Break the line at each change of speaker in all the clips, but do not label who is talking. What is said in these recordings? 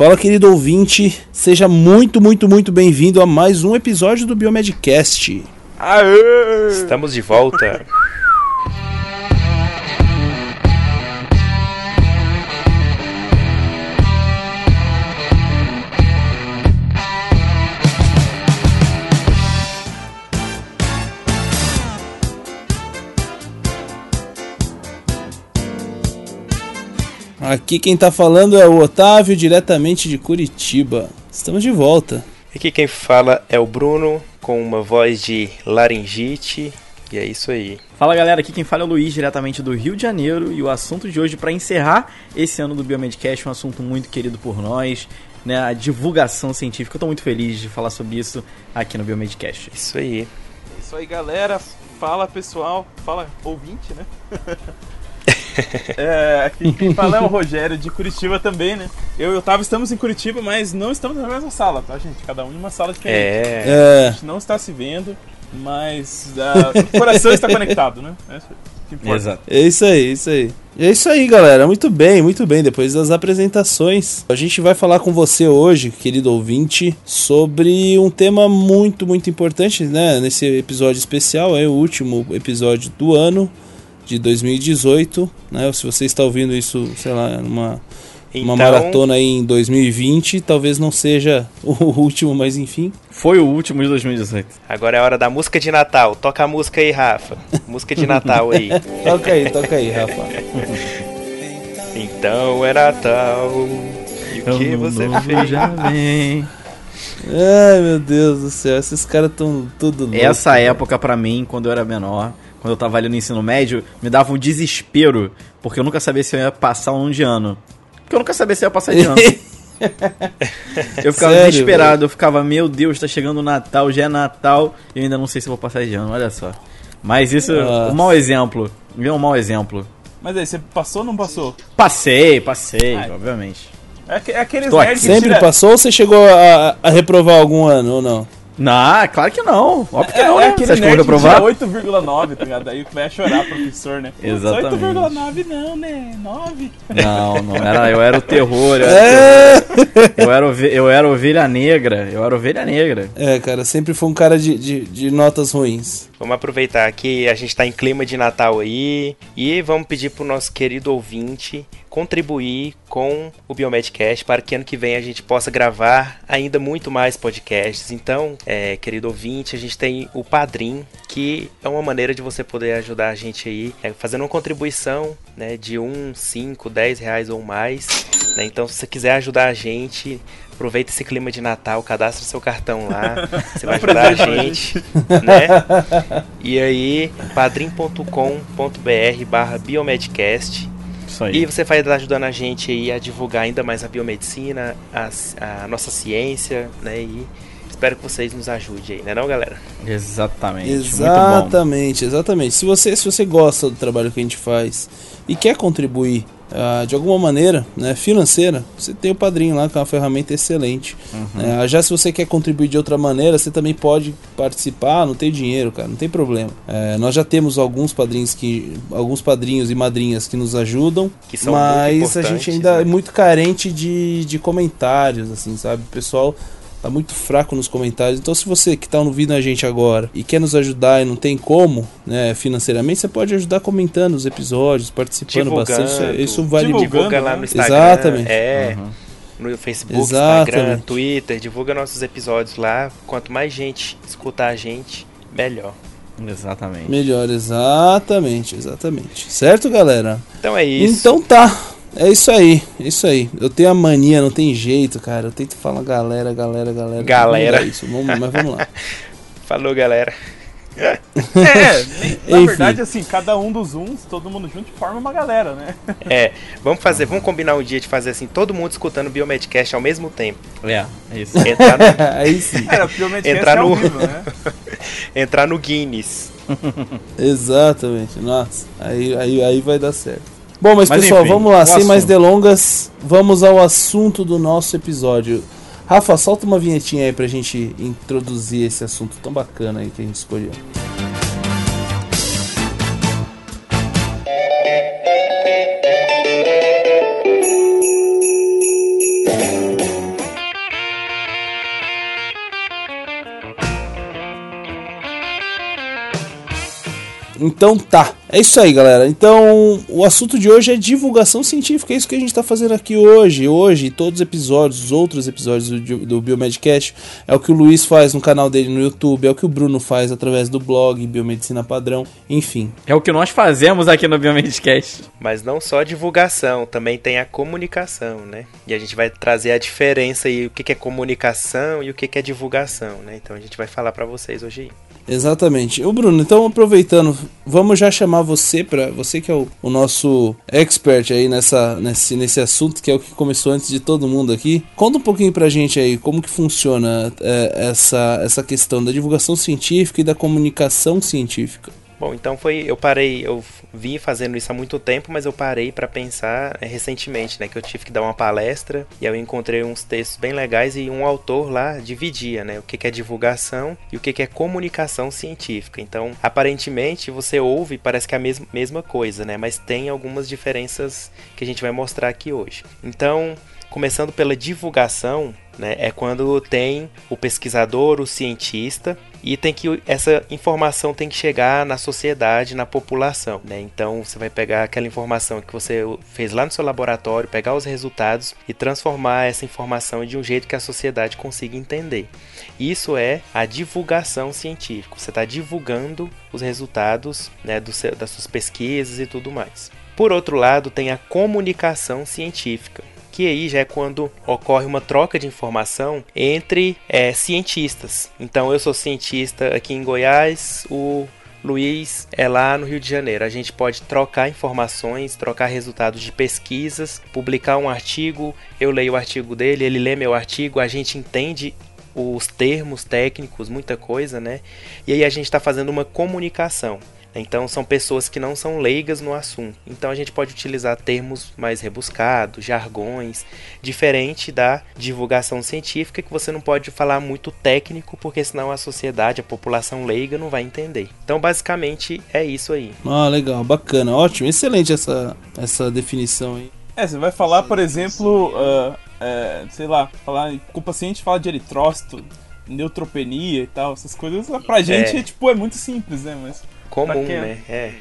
Fala, querido ouvinte, seja muito, muito, muito bem-vindo a mais um episódio do Biomedcast.
Aê! Estamos de volta.
Aqui quem tá falando é o Otávio, diretamente de Curitiba. Estamos de volta.
Aqui quem fala é o Bruno, com uma voz de laringite. E é isso aí.
Fala galera, aqui quem fala é o Luiz, diretamente do Rio de Janeiro. E o assunto de hoje, para encerrar esse ano do Biomedcast, um assunto muito querido por nós, né? A divulgação científica. Eu tô muito feliz de falar sobre isso aqui no Biomedcast.
Isso aí.
Isso aí, galera. Fala pessoal. Fala ouvinte, né? é, aqui quem fala é o Rogério de Curitiba também, né? Eu e o Otávio estamos em Curitiba, mas não estamos na mesma sala, tá, gente? Cada um em uma sala diferente.
É.
A gente não está se vendo, mas ah, o coração está conectado, né? É isso que.
Exato.
é isso aí, é isso aí. E é isso aí, galera. Muito bem, muito bem. Depois das apresentações, a gente vai falar com você hoje, querido ouvinte, sobre um tema muito, muito importante, né? Nesse episódio especial, é o último episódio do ano de 2018, né? Se você está ouvindo isso, sei lá, numa uma
Então,
maratona aí em 2020, talvez não seja o último, mas enfim.
Foi o último de 2018.
Agora é a hora da música de Natal. Toca a música aí, Rafa. Música de Natal aí.
Toca aí, toca aí, Rafa.
Então é Natal. E o que você fez?
já vem.
Ai, meu Deus do céu, esses caras tão tudo louco.
Essa época pra mim, quando eu era menor, quando eu tava ali no ensino médio, me dava um desespero, porque eu nunca sabia se eu ia passar um de ano. Porque eu nunca sabia se eu ia passar de ano. Eu ficava
Sério,
desesperado, eu ficava, meu Deus, tá chegando o Natal, já é Natal, e eu ainda não sei se eu vou passar de ano, olha só. Mas isso,
Nossa.
um mau exemplo. Viu um mau exemplo.
Mas aí, você passou ou não passou?
Passei, passei,
Ai.
obviamente.
É, é aqueles nerds que
Sempre
tira-
passou ou você chegou a, a reprovar algum ano ou não?
Não, claro que não. Óbvio que
É,
não,
é
né? Você acha que eu vou reprovar?
8,9, tá ligado? Aí vai chorar, professor, né?
Exatamente.
8,9 não, né? 9.
Não, não era, eu era o terror, eu era,
É,
eu era, ove- eu era ovelha negra, eu era ovelha negra.
é cara, sempre foi um cara de, de, de notas ruins.
Vamos aproveitar que a gente tá em clima de Natal aí. E vamos pedir pro nosso querido ouvinte contribuir com o Biomedcast para que ano que vem a gente possa gravar ainda muito mais podcasts. Então, é, querido ouvinte, a gente tem o Padrim, que é uma maneira de você poder ajudar a gente aí, é, fazendo uma contribuição né, de 1, 5, 10 reais ou mais. né? Então, se você quiser ajudar a gente, aproveita esse clima de Natal, cadastra seu cartão lá, você vai ajudar a gente, né? E aí, padrim.com.br barra biomedcast
Isso aí.
e você vai estar ajudando a gente aí a divulgar ainda mais a biomedicina, a, a nossa ciência, né? E espero que vocês nos ajudem aí, né não, galera?
Exatamente. Muito bom.
Exatamente, exatamente. Se você, se você gosta do trabalho que a gente faz e quer contribuir ah, de alguma maneira, né, financeira, você tem o padrinho lá, que é uma ferramenta excelente.
Uhum.
né? já se você quer contribuir de outra maneira, você também pode participar, não tem dinheiro, cara, não tem problema. É, nós já temos alguns padrinhos que. alguns padrinhos e madrinhas que nos ajudam,
Que são
mas a gente ainda
né?
é muito carente de, de comentários, assim, sabe? O pessoal tá muito fraco nos comentários. Então, se você que tá ouvindo a gente agora e quer nos ajudar e não tem como, né, financeiramente, você pode ajudar comentando os episódios, participando
Divulgando,
bastante. Isso, isso vale
divulgando,
muito.
Divulga lá no Instagram,
Exatamente.
é,
Uhum.
no Facebook,
Exatamente.
Instagram, Twitter, divulga nossos episódios lá. Quanto mais gente escutar a gente, melhor.
Exatamente.
Melhor, exatamente, exatamente. Certo, galera?
Então é isso.
Então tá. É isso aí, é isso aí. Eu tenho a mania, não tem jeito, cara. Eu tento falar galera, galera, galera.
Galera.
Não dá Isso, vamos, mas vamos lá.
Falou, galera.
É, na
Enfim.
verdade, assim, cada um dos uns, todo mundo junto, forma uma galera, né?
É, vamos fazer, vamos combinar um dia de fazer assim, todo mundo escutando o Biomedcast ao mesmo tempo.
É, é isso.
Entrar no,
aí sim.
O Medcast
Entrar
é ao
no-
vivo, né?
entrar no Guinness.
Exatamente, nossa, aí, aí, aí vai dar certo. Bom, mas,
Mas
pessoal,
enfim,
vamos lá, sem mais
assunto.
delongas, vamos ao assunto do nosso episódio. Rafa, solta uma vinhetinha aí pra gente introduzir esse assunto tão bacana aí que a gente escolheu. Então tá. É isso aí, galera. Então, o assunto de hoje é divulgação científica. É isso que a gente tá fazendo aqui hoje. Hoje, todos os episódios, os outros episódios do, do Biomedcast, é o que o Luiz faz no canal dele no YouTube, é o que o Bruno faz através do blog Biomedicina Padrão, enfim.
É o que nós fazemos aqui no Biomedcast.
Mas não só a divulgação, também tem a comunicação, né? E a gente vai trazer a diferença aí, o que é comunicação e o que é divulgação, né? Então a gente vai falar para vocês hoje aí.
Exatamente. O Bruno, então aproveitando, vamos já chamar você para você que é o, o, nosso expert aí nessa nesse, nesse assunto que é o que começou antes de todo mundo aqui. Conta um pouquinho pra gente aí como que funciona é, essa essa questão da divulgação científica e da comunicação científica.
Bom, então foi. Eu parei, eu vim fazendo isso há muito tempo, mas eu parei para pensar é, recentemente, né? Que eu tive que dar uma palestra e eu encontrei uns textos bem legais e um autor lá dividia, né? O que, que é divulgação e o que, que é comunicação científica. Então, aparentemente, você ouve parece que é a mesma, mesma coisa, né? Mas tem algumas diferenças que a gente vai mostrar aqui hoje. Então, começando pela divulgação, né? É quando tem o pesquisador, o cientista e tem que essa informação tem que chegar na sociedade, na população, né? Então você vai pegar aquela informação que você fez lá no seu laboratório, pegar os resultados e transformar essa informação de um jeito que a sociedade consiga entender. Isso é a divulgação científica. Você está divulgando os resultados né, do seu, das suas pesquisas e tudo mais. Por outro lado, tem a comunicação científica aí já é quando ocorre uma troca de informação entre é, cientistas. Então eu sou cientista aqui em Goiás, o Luiz é lá no Rio de Janeiro. A gente pode trocar informações, trocar resultados de pesquisas, publicar um artigo, eu leio o artigo dele, ele lê meu artigo, a gente entende os termos técnicos, muita coisa, né? E aí a gente está fazendo uma comunicação. Então são pessoas que não são leigas no assunto. Então a gente pode utilizar termos mais rebuscados, jargões, diferente da divulgação científica que você não pode falar muito técnico, porque senão a sociedade, a população leiga não vai entender. Então basicamente é isso aí.
Ah, legal, bacana, ótimo, excelente essa, essa definição aí.
É, você vai falar, por exemplo, uh, é, sei lá, falar com o paciente fala de eritrócito, neutropenia e tal, essas coisas pra gente é. tipo é muito simples, né? Mas
comum, né? É.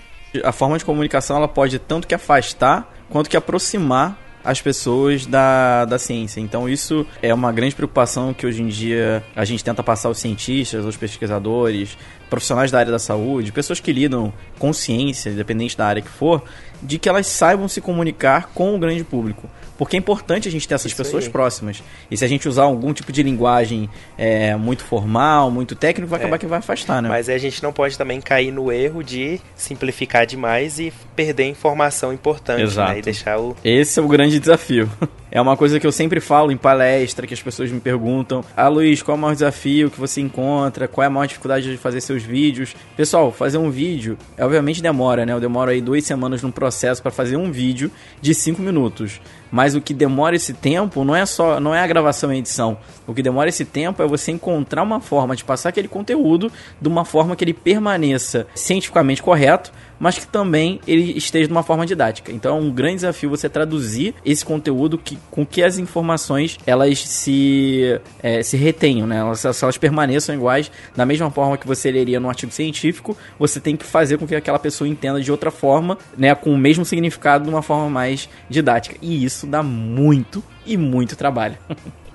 A forma de comunicação ela pode tanto que afastar quanto que aproximar as pessoas da, da ciência. Então isso é uma grande preocupação que hoje em dia a gente tenta passar aos cientistas, aos pesquisadores, profissionais da área da saúde, pessoas que lidam com ciência, independente da área que for, de que elas saibam se comunicar com o grande público. Porque é importante a gente ter essas Isso pessoas aí. próximas. E se a gente usar algum tipo de linguagem é, muito formal, muito técnico, vai acabar é. que vai afastar, né?
Mas a gente não pode também cair no erro de simplificar demais e perder informação importante, Exato. Né? E deixar o...
Esse é o grande desafio. É uma coisa que eu sempre falo em palestra, que as pessoas me perguntam: Ah, Luiz, qual é o maior desafio que você encontra? Qual é a maior dificuldade de fazer seus vídeos? Pessoal, fazer um vídeo, obviamente demora, né? Eu demoro aí duas semanas num processo para fazer um vídeo de cinco minutos. Mas o que demora esse tempo não é só, não é a gravação e a edição. O que demora esse tempo é você encontrar uma forma de passar aquele conteúdo de uma forma que ele permaneça cientificamente correto, mas que também ele esteja de uma forma didática. Então é um grande desafio você traduzir esse conteúdo que, com que as informações elas se, é, se retenham, né? Elas, elas permaneçam iguais da mesma forma que você leria num artigo científico, você tem que fazer com que aquela pessoa entenda de outra forma, né? Com o mesmo significado de uma forma mais didática. E isso dá muito e muito trabalho.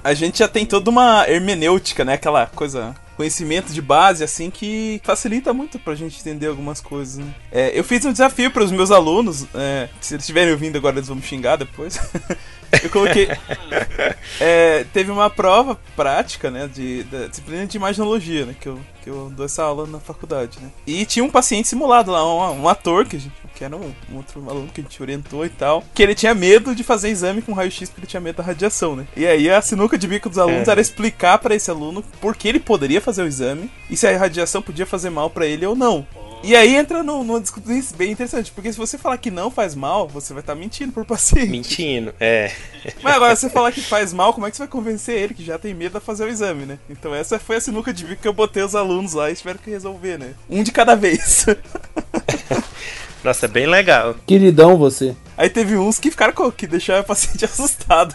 A gente já tem toda uma hermenêutica, né? Aquela coisa conhecimento de base, assim, que facilita muito pra gente entender algumas coisas, né? é, eu fiz um desafio para os meus alunos, é, se eles estiverem ouvindo agora, eles vão me xingar depois. eu coloquei. É, teve uma prova prática, né, de, da disciplina de imaginologia, né, que eu, que eu dou essa aula na faculdade, né? E tinha um paciente simulado lá, um, um ator que a gente que era um, um, outro aluno que a gente orientou e tal, que ele tinha medo de fazer exame com raio-x porque ele tinha medo da radiação, né? E aí a sinuca de bico dos alunos é. era explicar para esse aluno por que ele poderia fazer o exame e se a radiação podia fazer mal para ele ou não. E aí entra numa discussão bem interessante, porque se você falar que não faz mal, você vai estar tá mentindo por paciente.
Mentindo, é.
Mas agora, se você falar que faz mal, como é que você vai convencer ele que já tem medo de fazer o exame, né? Então essa foi a sinuca de bico que eu botei os alunos lá e tiveram que resolver, né? Um de cada vez.
Nossa, é bem legal.
Queridão você.
Aí teve uns que ficaram com, que deixaram o paciente assustado.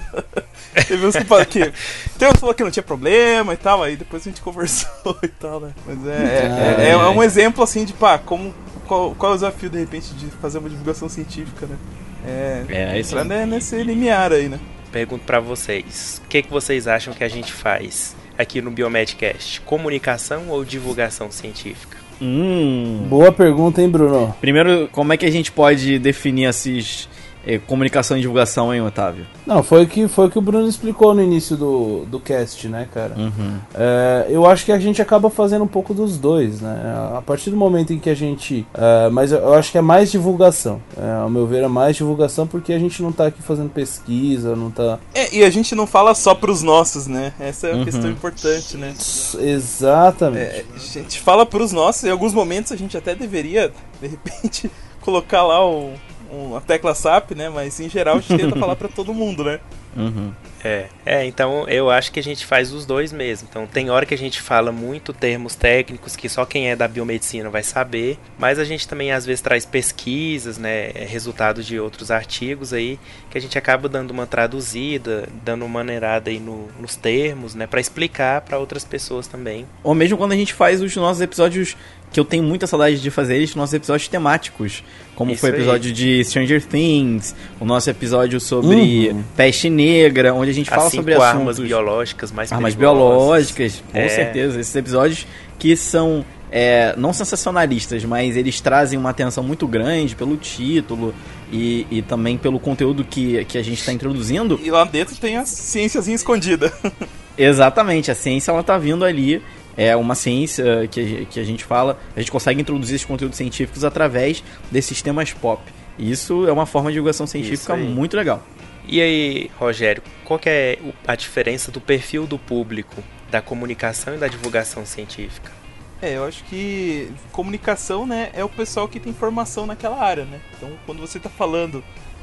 teve uns que, que tem uns que falou que não tinha problema e tal, aí depois a gente conversou e tal, né? Mas é, é, é, é, é um exemplo assim de pá, como qual, qual é o desafio, de repente, de fazer uma divulgação científica, né? É,
É, isso
entrar nesse limiar aí, né?
Pergunto pra vocês, o que, que vocês acham que a gente faz aqui no Biomedcast? Comunicação ou divulgação científica?
Hum.
Boa pergunta, hein, Bruno?
Primeiro, como é que a gente pode definir esses comunicação e divulgação, hein, Otávio?
Não, foi o que, foi o que o Bruno explicou no início do, do cast, né, cara?
Uhum.
É, eu acho que a gente acaba fazendo um pouco dos dois, né? A partir do momento em que a gente. é, mas eu acho que é mais divulgação. É, ao meu ver, é mais divulgação porque a gente não tá aqui fazendo pesquisa, não tá.
É, e a gente não fala só pros nossos, né? Essa é uma
Uhum.
questão importante, né?
Exatamente.
É, a gente fala pros nossos, em alguns momentos a gente até deveria, de repente, colocar lá um- uma tecla SAP, né? Mas em geral a gente tenta falar pra todo mundo, né?
Uhum.
É, é, então eu acho que a gente faz os dois mesmo. Então tem hora que a gente fala muito termos técnicos que só quem é da biomedicina vai saber, mas a gente também às vezes traz pesquisas, né, resultados de outros artigos aí que a gente acaba dando uma traduzida, dando uma maneirada aí no- nos termos, né, para explicar para outras pessoas também.
Ou mesmo quando a gente faz os nossos episódios, que eu tenho muita saudade de fazer eles, nossos episódios temáticos. Como
Isso
foi o
aí.
episódio de Stranger Things, o nosso episódio sobre
Uhum.
peste negra, onde a gente fala
As
sobre
cinco armas
assuntos...
biológicas mais
Armas
perigosas.
biológicas, com
É.
certeza. Esses episódios que são é, não sensacionalistas, mas eles trazem uma atenção muito grande pelo título e, e também pelo conteúdo que, que a gente está introduzindo.
E lá dentro tem a ciênciazinha escondida.
Exatamente, a ciência ela tá vindo ali. É uma ciência que, que a gente fala, a gente consegue introduzir esses conteúdos científicos através desses temas pop. E isso é uma forma de divulgação científica muito legal.
E aí, Rogério, qual que é a diferença do perfil do público da comunicação e da divulgação científica?
É, eu acho que comunicação, né, é o pessoal que tem formação naquela área, né? Então, quando você tá falando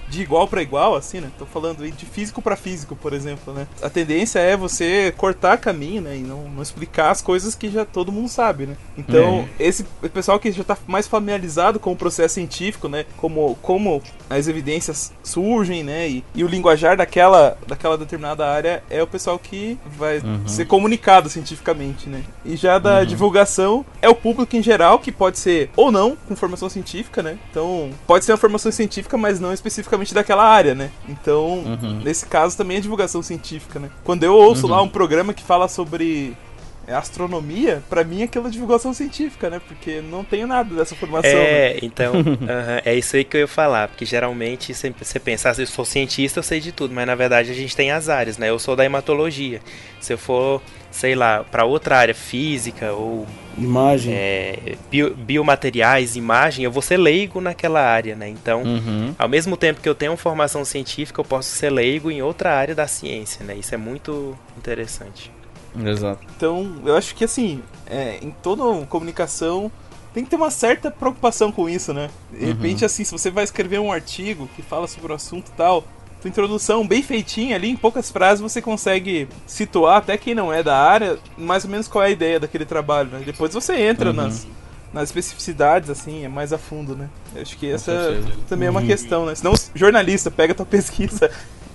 de igual para igual, assim, né? Tô falando aí de físico para físico, por exemplo, né? A tendência é você cortar caminho, né? E não, não explicar as coisas que já todo mundo sabe, né? Então, esse pessoal que já tá mais familiarizado com o processo científico, né? Como, como as evidências surgem, né? E, e o linguajar daquela, daquela determinada área é o pessoal que vai
Uhum.
ser comunicado cientificamente, né? E já da divulgação é o público em geral, que pode ser ou não com formação científica, né? Então, pode ser uma formação científica, mas não especificamente daquela área, né? Então,
Uhum.
nesse caso também é divulgação científica, né? Quando eu ouço lá um programa que fala sobre é, astronomia, pra mim é divulgação científica, né? Porque não tenho nada dessa formação. né?
É, então, aham, é isso aí que eu ia falar, porque geralmente você, você pensa, ah, eu sou cientista, eu sei de tudo, mas na verdade a gente tem as áreas, né? Eu sou da hematologia. Se eu for, sei lá, pra outra área, física ou
Imagem.
é, bio- biomateriais, imagem, eu vou ser leigo naquela área, né? Então,
Uhum.
ao mesmo tempo que eu tenho formação científica, eu posso ser leigo em outra área da ciência, né? Isso é muito interessante.
Exato.
Então, eu acho que assim, é, em toda comunicação tem que ter uma certa preocupação com isso, né? De repente, assim, se você vai escrever um artigo que fala sobre o assunto e tal, tua introdução bem feitinha ali, em poucas frases você consegue situar até quem não é da área, mais ou menos qual é a ideia daquele trabalho, né? Depois você entra
Uhum.
nas, nas especificidades, assim, é mais a fundo, né? Eu acho que essa também é uma questão, né? Senão o jornalista pega tua pesquisa,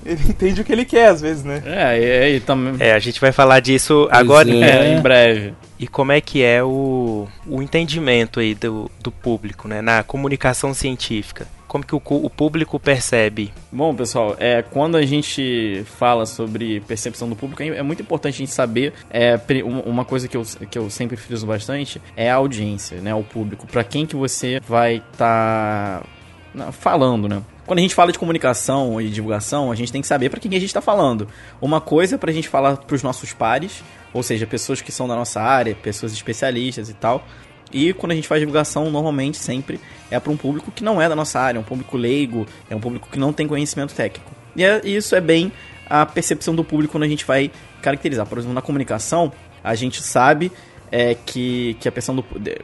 ele entende o que ele quer às vezes, né?
É, e, e também.
É, a gente vai falar disso agora.
é.
É, em breve.
E como é que é o, o entendimento aí do, do público, né? Na comunicação científica. Como que o, o público percebe?
Bom, pessoal, é, quando a gente fala sobre percepção do público, é é muito importante a gente saber é, uma coisa que eu, que eu sempre friso bastante é a audiência, né? O público. Para quem que você vai estar falando, né? Quando a gente fala de comunicação e divulgação, a gente tem que saber para quem que a gente está falando. Uma coisa é para a gente falar para os nossos pares, ou seja, pessoas que são da nossa área, pessoas especialistas e tal. E quando a gente faz divulgação, normalmente sempre é para um público que não é da nossa área, é um público leigo, é um público que não tem conhecimento técnico. E é- isso é bem a percepção do público quando a gente vai caracterizar. Por exemplo, na comunicação, a gente sabe é, que, que a pessoa do,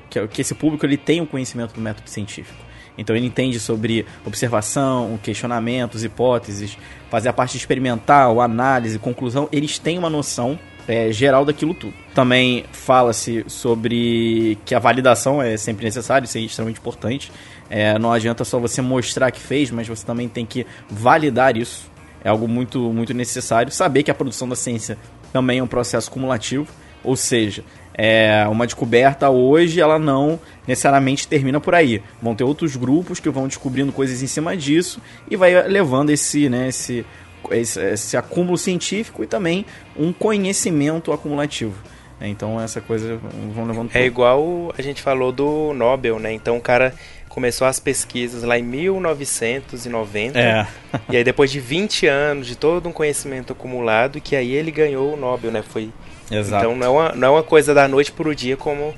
que, que esse público ele tem o conhecimento do método científico. Então ele entende sobre observação, questionamentos, hipóteses, fazer a parte experimental, análise, conclusão. Eles têm uma noção é, geral daquilo tudo. Também fala-se sobre que a validação é sempre necessária, isso é extremamente importante. É, não adianta só você mostrar que fez, mas você também tem que validar isso. É algo muito, muito necessário. Saber que a produção da ciência também é um processo cumulativo. Ou seja, é, uma descoberta hoje, ela não necessariamente termina por aí. Vão ter outros grupos que vão descobrindo coisas em cima disso e vai levando esse, né, esse, esse, esse acúmulo científico e também um conhecimento acumulativo. Então essa coisa vão levando.
É igual a gente falou do Nobel, né? Então o cara começou as pesquisas lá em 1990.
É.
e aí depois de 20 anos de todo um conhecimento acumulado, que aí ele ganhou o Nobel, né? Foi
Exato.
Então não é uma, não é uma coisa da noite para o dia como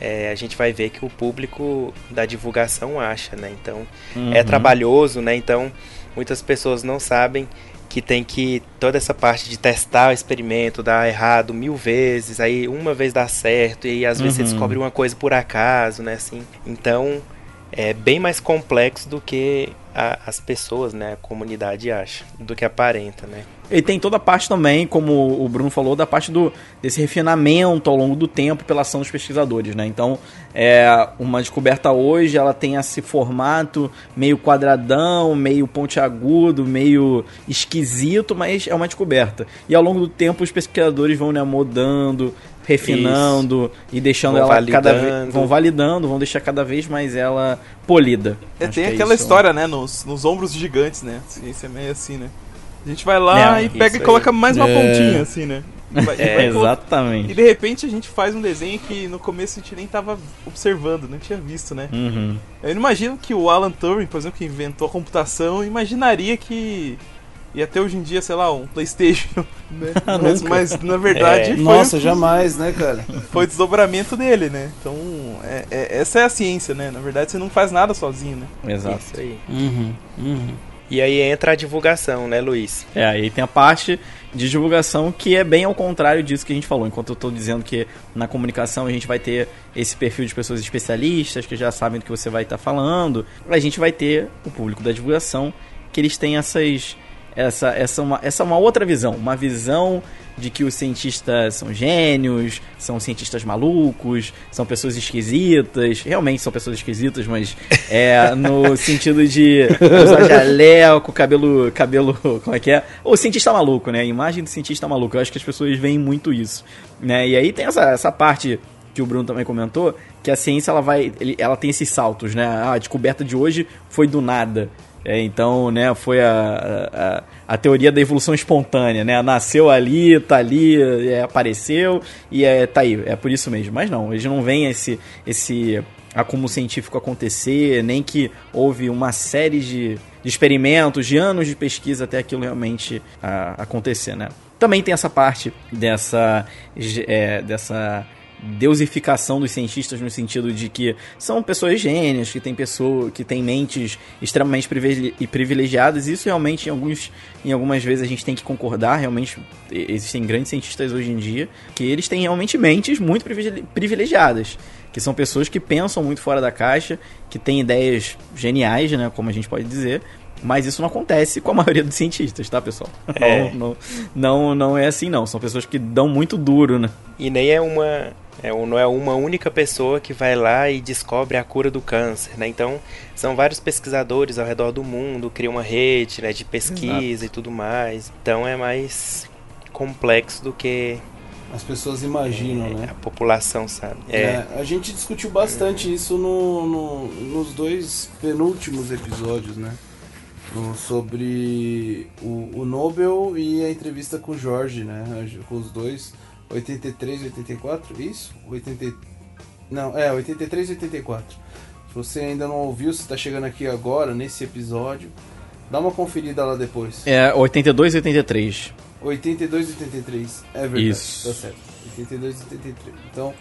é, a gente vai ver que o público da divulgação acha, né? Então
Uhum.
é trabalhoso, né? Então muitas pessoas não sabem que tem que toda essa parte de testar o experimento, dar errado mil vezes, aí uma vez dá certo, e aí às vezes você
Uhum.
descobre uma coisa por acaso, né? Assim, então é bem mais complexo do que a- as pessoas, né? A comunidade acha, do que aparenta, né?
E tem toda a parte também, como o Bruno falou, da parte do, desse refinamento ao longo do tempo pela ação dos pesquisadores, né? Então, é, uma descoberta hoje, ela tem esse formato meio quadradão, meio pontiagudo, meio esquisito, mas é uma descoberta. E ao longo do tempo, os pesquisadores vão né, mudando, refinando e deixando
Vão
ela cada vez...
validando.
Vão validando, vão deixar cada vez mais ela polida.
É, tem
é
aquela
isso.
história, né, nos, nos ombros gigantes, né? Ciência é meio assim, né? A gente vai lá
É,
e pega e
aí.
coloca mais uma
É.
pontinha, assim, né? E vai- e
É,
vai colo-
Exatamente.
E de repente a gente faz um desenho que no começo a gente nem tava observando, não tinha visto, né?
Uhum.
Eu não imagino que o Alan Turing, por exemplo, que inventou a computação, imaginaria que ia ter hoje em dia, sei lá, um Playstation, né? mas, mas, na verdade
É.
foi,
Nossa, jamais, né, cara?
foi desdobramento dele, né? Então, é- é- essa é a ciência, né? Na verdade, você não faz nada sozinho, né?
Exato.
Isso aí.
Uhum, uhum.
E aí entra a divulgação, né, Luiz?
É, aí tem a parte de divulgação que é bem ao contrário disso que a gente falou. Enquanto eu estou dizendo que na comunicação a gente vai ter esse perfil de pessoas especialistas que já sabem do que você vai estar falando, a gente vai ter o público da divulgação que eles têm essas essa essa uma, essa é uma outra visão, uma visão de que os cientistas são gênios, são cientistas malucos, são pessoas esquisitas. Realmente são pessoas esquisitas, mas é no sentido de usar jaleco, cabelo, cabelo, como é que é? O cientista maluco, né? A imagem do cientista maluco. Eu acho que as pessoas veem muito isso, né? E aí tem essa, essa parte que o Bruno também comentou, que a ciência ela vai, ela tem esses saltos, né? A descoberta de hoje foi do nada. É, então, né, foi a, a, a teoria da evolução espontânea, né? Nasceu ali, tá ali, é, apareceu e é, tá aí. É por isso mesmo. Mas não, eles não veem esse, esse acúmulo científico acontecer, nem que houve uma série de, de experimentos, de anos de pesquisa até aquilo realmente ah, acontecer, né? Também tem essa parte dessa, é, dessa deusificação dos cientistas no sentido de que são pessoas gênias, que têm pessoa, que têm mentes extremamente privile- privilegiadas. Isso realmente em alguns em algumas vezes a gente tem que concordar, realmente existem grandes cientistas hoje em dia que eles têm realmente mentes muito privile- privilegiadas, que são pessoas que pensam muito fora da caixa, que têm ideias geniais, né, como a gente pode dizer. Mas isso não acontece com a maioria dos cientistas, tá, pessoal?
É.
Não, não, não, é assim, não. São pessoas que dão muito duro, né?
E nem é uma. É, não é uma única pessoa que vai lá e descobre a cura do câncer, né? Então, são vários pesquisadores ao redor do mundo, criam uma rede né, de pesquisa e tudo mais. Então, é mais complexo do que
As pessoas imaginam, né?
a população sabe. É,
É, a gente discutiu bastante isso no, no- nos dois penúltimos episódios, né? Sobre o, o Nobel e a entrevista com o Jorge, né? Com os dois. 83 e 84, isso? 80... Não, é, 83 e 84. Se você ainda não ouviu, se tá chegando aqui agora, nesse episódio, dá uma conferida lá depois.
É 82 e 83.
82 e 83. É verdade.
Isso.
Tá certo. 82 e 83. Então,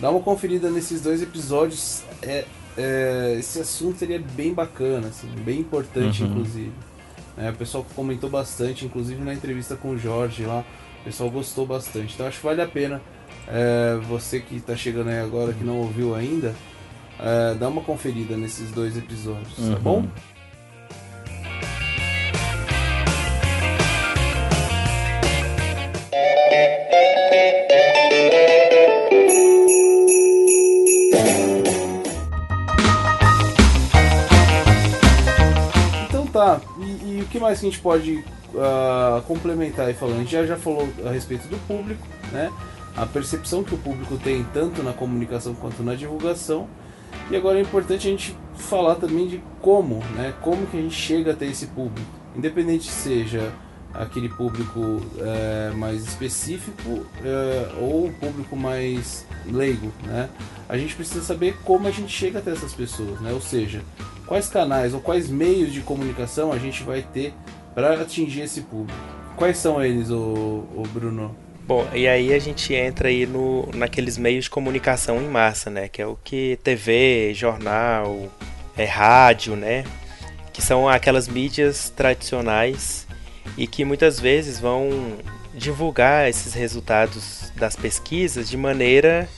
dá uma conferida nesses dois episódios. É, é, esse assunto seria bem bacana, assim, bem importante,
Uhum.
inclusive. É, o pessoal comentou bastante, inclusive na entrevista com o Jorge lá. O pessoal gostou bastante. Então, acho que vale a pena. é, você que está chegando aí agora, que não ouviu ainda, é, dá uma conferida nesses dois episódios, tá
Uhum.
bom? Tá, e, e o que mais que a gente pode ah, complementar aí falando? A gente já, já falou a respeito do público, né? a percepção que o público tem tanto na comunicação quanto na divulgação. E agora é importante a gente falar também de como, né? Como que a gente chega até esse público, independente seja aquele público é, mais específico é, ou público mais leigo, né? A gente precisa saber como a gente chega até essas pessoas, né? Ou seja, quais canais ou quais meios de comunicação a gente vai ter para atingir esse público. Quais são eles, o, o Bruno?
Bom, e aí a gente entra aí no, naqueles meios de comunicação em massa, né? Que é o que TV, jornal, é rádio, né? Que são aquelas mídias tradicionais e que muitas vezes vão divulgar esses resultados das pesquisas de maneira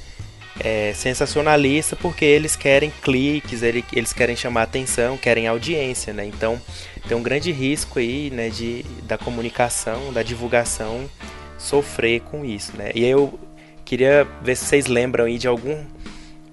é, sensacionalista porque eles querem cliques, eles querem chamar atenção, querem audiência, né? Então tem um grande risco aí, né, de, da comunicação, da divulgação sofrer com isso, né? E eu queria ver se vocês lembram aí de algum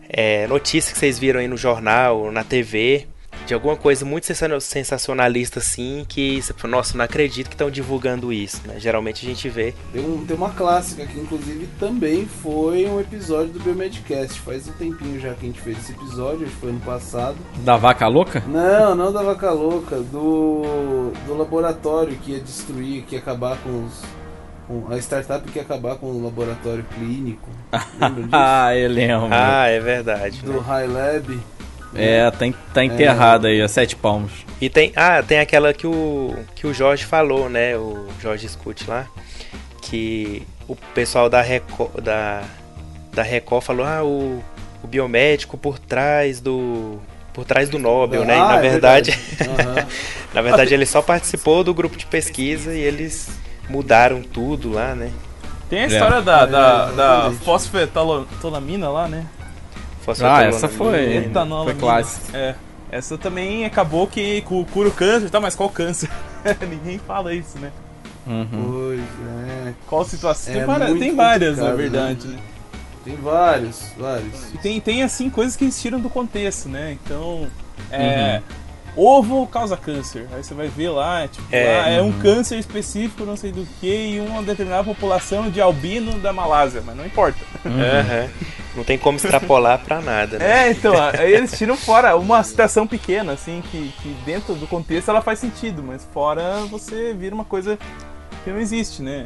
é, notícia que vocês viram aí no jornal, na TV, de alguma coisa muito sensacionalista assim, que você fala, nossa, não acredito que estão divulgando isso, né? Geralmente a gente vê.
Tem, um, tem uma clássica que inclusive também foi um episódio do Biomedcast. Faz um tempinho já que a gente fez esse episódio, acho que foi ano passado.
Da vaca louca?
Não, não da vaca louca, do, do laboratório que ia destruir, que ia acabar com os a startup que ia acabar com o laboratório clínico.
Lembra disso? ah, eu lembro.
Ah, é verdade.
Do né? High Lab.
É, tá, tá enterrada é. aí, a sete palmos.
E tem, ah, tem aquela que o, que o Jorge falou, né? O Jorge Scut lá. Que o pessoal da Record, da, da Record falou: ah, o, o biomédico por trás do. Por trás do Nobel, ah, né? E na ah, é verdade. Uhum. na verdade, ele só participou do grupo de pesquisa e eles mudaram tudo lá, né?
Tem a história é. da, da, é, da fosfetanolamina lá, né?
Ah, essa foi, Etanol, foi clássica.
É. Essa também acabou que cura o câncer, tá? Mas qual câncer? Ninguém fala isso, né?
Uhum. Pois é.
Qual situação? É tem, várias, tem várias, na verdade, né? né?
Tem vários, vários.
E tem, tem, assim, coisas que eles tiram do contexto, né? Então, é... Uhum ovo causa câncer. Aí você vai ver lá, tipo, é, lá, é um câncer específico, não sei do que, e uma determinada população de albino da Malásia, mas não importa.
Uhum. Não tem como extrapolar pra nada, né?
É, então, aí eles tiram fora uma citação pequena, assim, que, que dentro do contexto ela faz sentido, mas fora você vira uma coisa que não existe, né?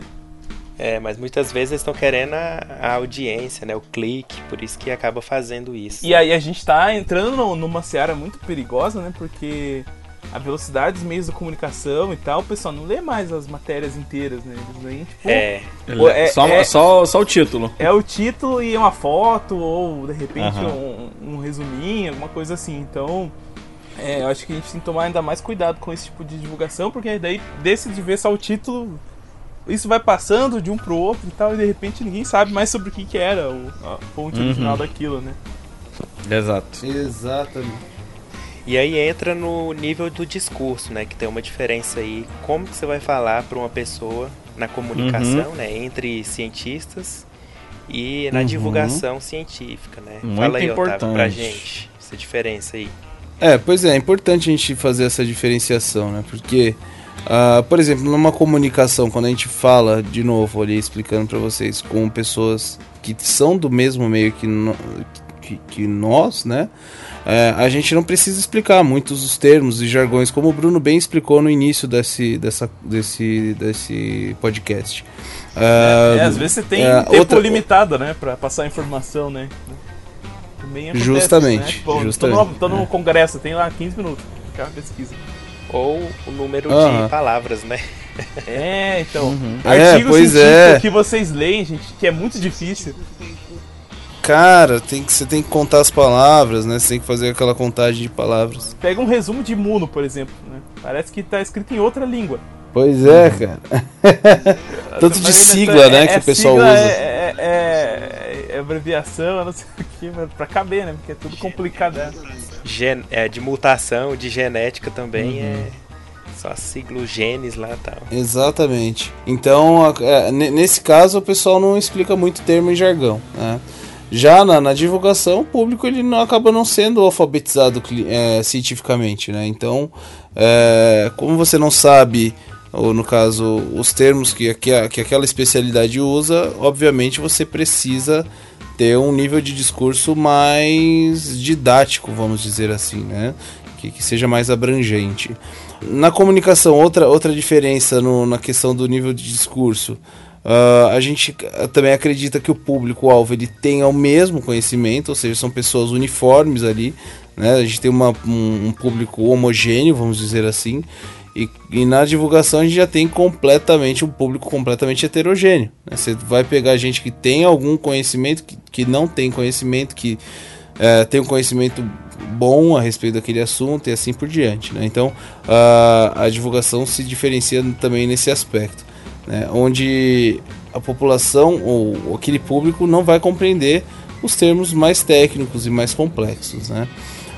É, mas muitas vezes eles estão querendo a, a, audiência, né? O clique, por isso que acaba fazendo isso.
E aí a gente está entrando numa seara muito perigosa, né? Porque a velocidade dos meios de comunicação e tal, o pessoal não lê mais as matérias inteiras, né? Eles leem, tipo.
É.
é só, é, só, só o título.
É o título e uma foto, ou de repente um, um resuminho, alguma coisa assim. Então. É, eu acho que a gente tem que tomar ainda mais cuidado com esse tipo de divulgação, porque daí desse de ver só o título, isso vai passando de um pro outro e tal, e de repente ninguém sabe mais sobre o que, que era o, a fonte uhum. original daquilo, né?
Exato.
Exatamente.
E aí entra no nível do discurso, né? Que tem uma diferença aí. Como que você vai falar para uma pessoa na comunicação, uhum. né? Entre cientistas e na uhum. divulgação científica, né?
Muito Fala aí, importante. Otávio,
pra gente essa diferença aí.
É, pois é, é importante a gente fazer essa diferenciação, né? Porque Uh, por exemplo, numa comunicação, quando a gente fala, de novo, ali explicando para vocês, com pessoas que são do mesmo meio que, no, que, que, nós, né? Uh, a gente não precisa explicar muitos os termos e jargões, como o Bruno bem explicou no início desse, dessa, desse, desse podcast.
Uh, é, é, às vezes você tem é, tempo outra... limitado, né, para passar informação, né?
Acontece, justamente. Né? Tipo, justamente.
Tô no, tô no é. congresso, tem lá 15 minutos, aquela pesquisa
ou o número uhum. de palavras, né?
É, então.
Uhum. É, pois é.
que vocês leem, gente, que é muito difícil.
Cara, tem que, você tem que contar as palavras, né? Você tem que fazer aquela contagem de palavras.
Pega um resumo de Muno, por exemplo, né? Parece que tá escrito em outra língua.
Pois é, cara. Tanto de sigla, é, né, é, que o pessoal usa.
É, é, é, abreviação, não sei o que, pra caber, né? Porque é tudo complicado.
Gen é, de mutação, de genética também uhum. é só siglo genes lá e tal.
Exatamente. Então, é, nesse caso, o pessoal não explica muito termo em jargão, né? Já na, na, divulgação, o público ele não acaba não sendo alfabetizado é, cientificamente, né? Então, é, como você não sabe ou no caso, os termos que, que, que aquela especialidade usa, obviamente você precisa ter um nível de discurso mais didático, vamos dizer assim, né? Que, que seja mais abrangente. Na comunicação, outra, outra diferença no, na questão do nível de discurso. Uh, a gente também acredita que o público-alvo ele tenha o mesmo conhecimento, ou seja, são pessoas uniformes ali, né? A gente tem uma, um, um público homogêneo, vamos dizer assim, e, e, na divulgação a gente já tem completamente um público completamente heterogêneo. Né? Você vai pegar gente que tem algum conhecimento, que, que não tem conhecimento, que é, tem um conhecimento bom a respeito daquele assunto e assim por diante. Né? Então a, a divulgação se diferencia também nesse aspecto, né? onde a população ou aquele público não vai compreender os termos mais técnicos e mais complexos. Né?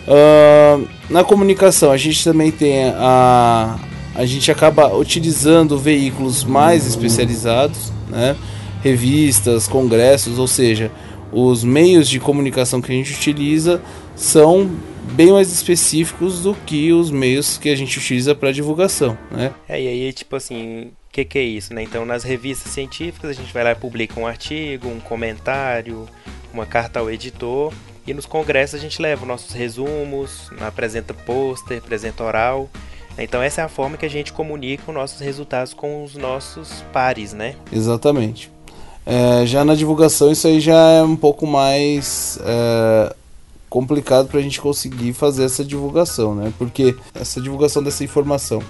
Uh, na comunicação, a gente também tem a. A gente acaba utilizando veículos mais especializados, né? revistas, congressos, ou seja, os meios de comunicação que a gente utiliza são bem mais específicos do que os meios que a gente utiliza para divulgação, né?
É, e aí, tipo assim, o que, que é isso, né? Então, nas revistas científicas, a gente vai lá e publica um artigo, um comentário, uma carta ao editor, e nos congressos a gente leva nossos resumos, apresenta pôster, apresenta oral. Então essa é a forma que a gente comunica os nossos resultados com os nossos pares, né?
Exatamente. É, já na divulgação isso aí já é um pouco mais é, complicado para a gente conseguir fazer essa divulgação, né? Porque essa divulgação dessa informação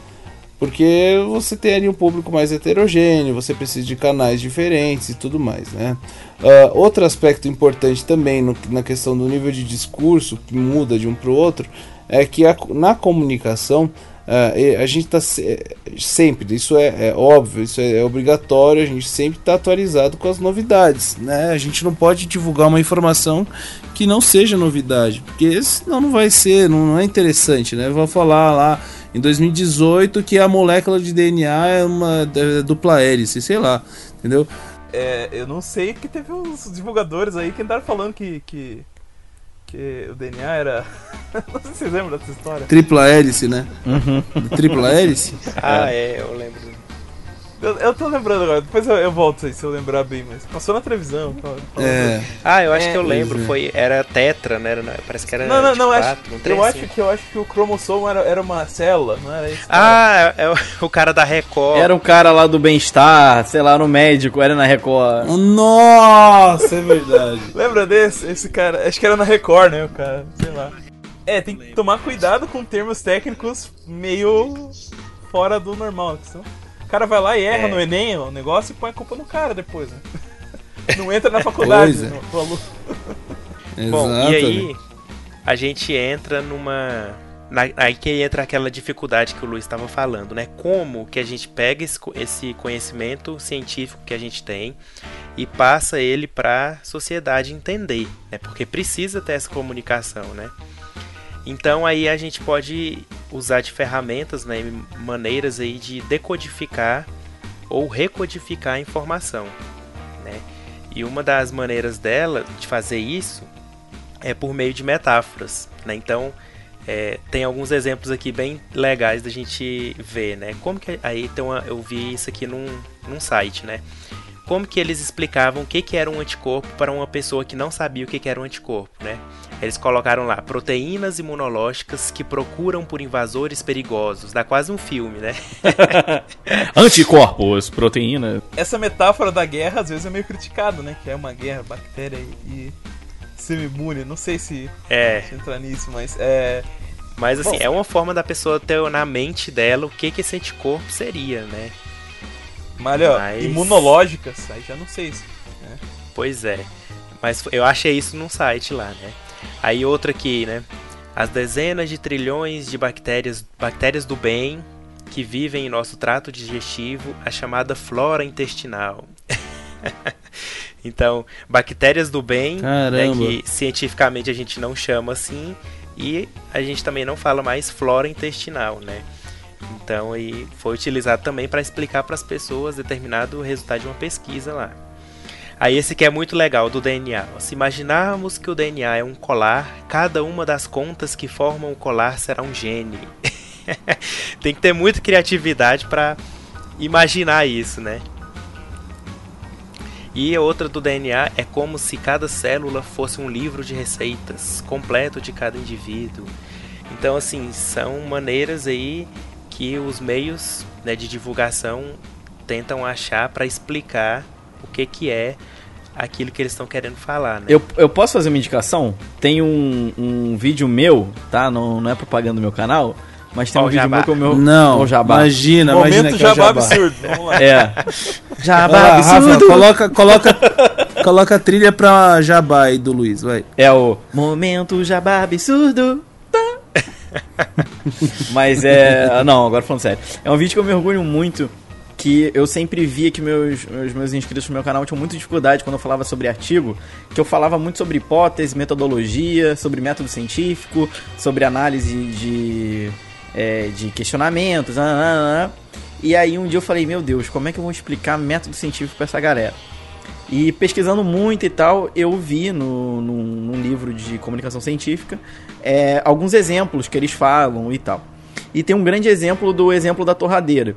porque você tem ali um público mais heterogêneo, você precisa de canais diferentes e tudo mais, né? Uh, outro aspecto importante também no, na questão do nível de discurso, que muda de um para o outro, é que a, na comunicação a gente está se, sempre, isso é, é, óbvio, isso é, é obrigatório, a gente sempre está atualizado com as novidades, né? A gente não pode divulgar uma informação que não seja novidade, porque senão não vai ser, não, não é interessante, né? Vou falar lá em 2018 que a molécula de DNA é uma é dupla hélice, sei lá, entendeu?
É, eu não sei que teve uns divulgadores aí que andaram falando que, que, que o DNA era. não sei se vocês lembram dessa história.
Tripla hélice, né? Uhum. Tripla hélice?
Ah, é, eu lembro
eu, eu tô lembrando agora, depois eu, eu volto aí se eu lembrar bem, mas passou na televisão.
É.
Ah, eu acho é, que eu lembro, é. foi, era tetra, né? Era, parece que era.
Não, não, não, acho, eu acho que eu acho que o cromossomo era, era uma célula, não era isso?
Ah, é, é o cara da Record.
Era um cara lá do bem-estar, sei lá, no médico, era na Record.
Nossa, é verdade.
Lembra desse? Esse cara, acho que era na Record, né, o cara, sei lá. É, tem que tomar cuidado com termos técnicos meio fora do normal, senão cara vai lá e erra é. no Enem o negócio e põe a culpa no cara depois, né? Não entra na faculdade,
é.
no,
no
Bom, e aí a gente entra numa. Na, aí que entra aquela dificuldade que o Luiz estava falando, né? Como que a gente pega esse, esse conhecimento científico que a gente tem e passa ele para a sociedade entender, né? Porque precisa ter essa comunicação, né? Então aí a gente pode usar de ferramentas, né, maneiras aí de decodificar ou recodificar a informação, né? E uma das maneiras dela de fazer isso é por meio de metáforas, né? Então é, tem alguns exemplos aqui bem legais da gente ver, né? Como que aí uma, eu vi isso aqui num, num site, né? Como que eles explicavam o que, que era um anticorpo para uma pessoa que não sabia o que, que era um anticorpo, né? Eles colocaram lá proteínas imunológicas que procuram por invasores perigosos. Dá quase um filme, né?
Anticorpos, proteína.
Essa metáfora da guerra às vezes é meio criticada, né? Que é uma guerra, bactéria e semi-imune. Não sei se
é.
entrar nisso, mas é.
Mas assim, Bom, é uma forma da pessoa ter na mente dela o que, que esse anticorpo seria, né?
Mas, ó, Mas... imunológicas, aí já não sei isso. Né?
Pois é. Mas eu achei isso num site lá, né? Aí outra aqui, né? As dezenas de trilhões de bactérias, bactérias do bem que vivem em nosso trato digestivo, a chamada flora intestinal. então, bactérias do bem, né, que cientificamente a gente não chama assim, e a gente também não fala mais flora intestinal, né? Então, aí foi utilizado também para explicar para as pessoas determinado resultado de uma pesquisa lá. Aí esse aqui é muito legal do DNA. Se imaginarmos que o DNA é um colar, cada uma das contas que formam o colar será um gene. Tem que ter muita criatividade para imaginar isso, né? E outra do DNA é como se cada célula fosse um livro de receitas completo de cada indivíduo. Então, assim, são maneiras aí que os meios né, de divulgação tentam achar para explicar o que, que é aquilo que eles estão querendo falar. Né?
Eu, eu posso fazer uma indicação? Tem um, um vídeo meu, tá? Não, não é propaganda do meu canal, mas tem
Ó,
um vídeo
jabá.
meu que é o meu
Não,
o jabá.
imagina, imagina
Momento
que é o
jabá
jabá.
absurdo. Vamos lá.
É. Jabá
Rafa,
absurdo.
coloca, coloca, coloca a trilha pra jabá aí do Luiz, vai.
É o momento jabá absurdo. Mas é. Não, agora falando sério. É um vídeo que eu me orgulho muito. Que eu sempre via que meus, meus, meus inscritos no meu canal tinham muita dificuldade quando eu falava sobre artigo. Que eu falava muito sobre hipótese, metodologia, sobre método científico, sobre análise de, é, de questionamentos. ah, ah, ah. E aí um dia eu falei, meu Deus, como é que eu vou explicar método científico pra essa galera? E pesquisando muito e tal, eu vi no, num, num livro de comunicação científica é, alguns exemplos que eles falam e tal. E tem um grande exemplo do exemplo da torradeira.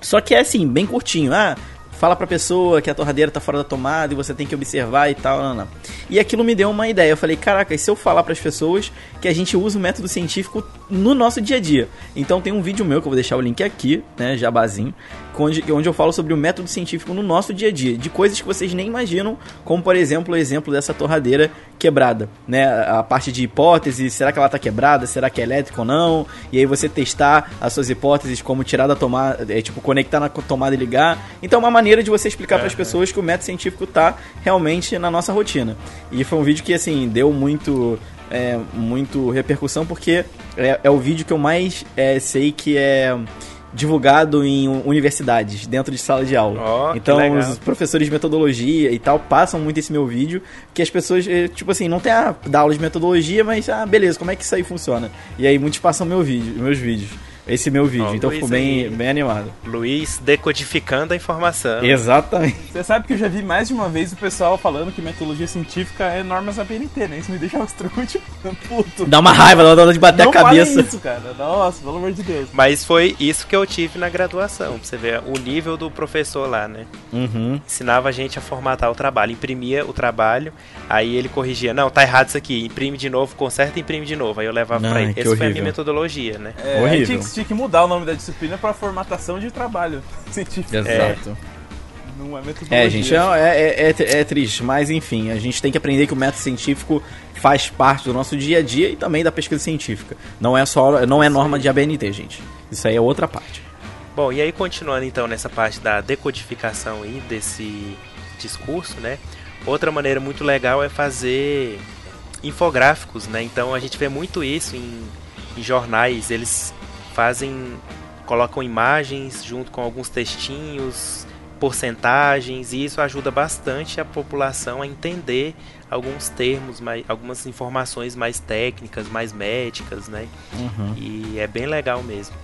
Só que é assim, bem curtinho. Ah, fala pra pessoa que a torradeira tá fora da tomada e você tem que observar e tal. Não, não. E aquilo me deu uma ideia. Eu falei, caraca, e se eu falar pras pessoas que a gente usa o método científico no nosso dia a dia? Então tem um vídeo meu que eu vou deixar o link aqui, né, jabazinho, onde, onde eu falo sobre o método científico no nosso dia a dia, de coisas que vocês nem imaginam, como por exemplo o exemplo dessa torradeira quebrada, né? A parte de hipótese, será que ela tá quebrada, será que é elétrica ou não? E aí você testar as suas hipóteses, como tirar da tomada, é, tipo conectar na tomada e ligar. Então é uma maneira de você explicar para as pessoas que o método científico tá realmente na nossa rotina. E foi um vídeo que assim deu muito é, muito repercussão porque é, é o vídeo que eu mais é, sei que é divulgado em universidades, dentro de sala de aula.
Que
então, os professores de metodologia e tal passam muito esse meu vídeo, que as pessoas, eh, tipo assim, não tem a dar aula de metodologia, mas, ah, beleza, como é que isso aí funciona? E aí muitos passam meu vídeo, meus vídeos. Esse meu vídeo,
Ó,
então eu
Luiz
fico bem,
aí.
bem animado.
Luiz decodificando a informação.
Exatamente.
Você sabe que eu já vi mais de uma vez o pessoal falando que metodologia científica é normas da BNT, né? Isso me deixa extremamente puto.
Dá uma raiva, dá vontade de bater
não
a cabeça.
falem isso, cara. Nossa, pelo amor de Deus.
Mas foi isso que eu tive na graduação, pra você ver o nível do professor lá, né?
Uhum.
Ensinava a gente a formatar o trabalho, imprimia o trabalho, aí ele corrigia, não, tá errado isso aqui, imprime de novo, conserta e imprime de novo. Aí eu levava pra
Ai,
ele. Essa foi a minha metodologia, né?
É,
Horrível.
Tinha, que, tinha que mudar o nome da disciplina pra formatação de trabalho científico.
Exato.
Não é metodologia.
É, gente, é, é, é, é triste, mas enfim, a gente tem que aprender que o método científico faz parte do nosso dia a dia e também da pesquisa científica. Não é só, não é norma de ABNT, gente. Isso aí é outra parte.
Bom, e aí continuando então nessa parte da decodificação aí desse discurso, né? Outra maneira muito legal é fazer infográficos, né? Então a gente vê muito isso em, em jornais, eles fazem colocam imagens junto com alguns textinhos, porcentagens, e isso ajuda bastante a população a entender alguns termos, mais, algumas informações mais técnicas, mais médicas, né?
Uhum.
E é bem legal mesmo.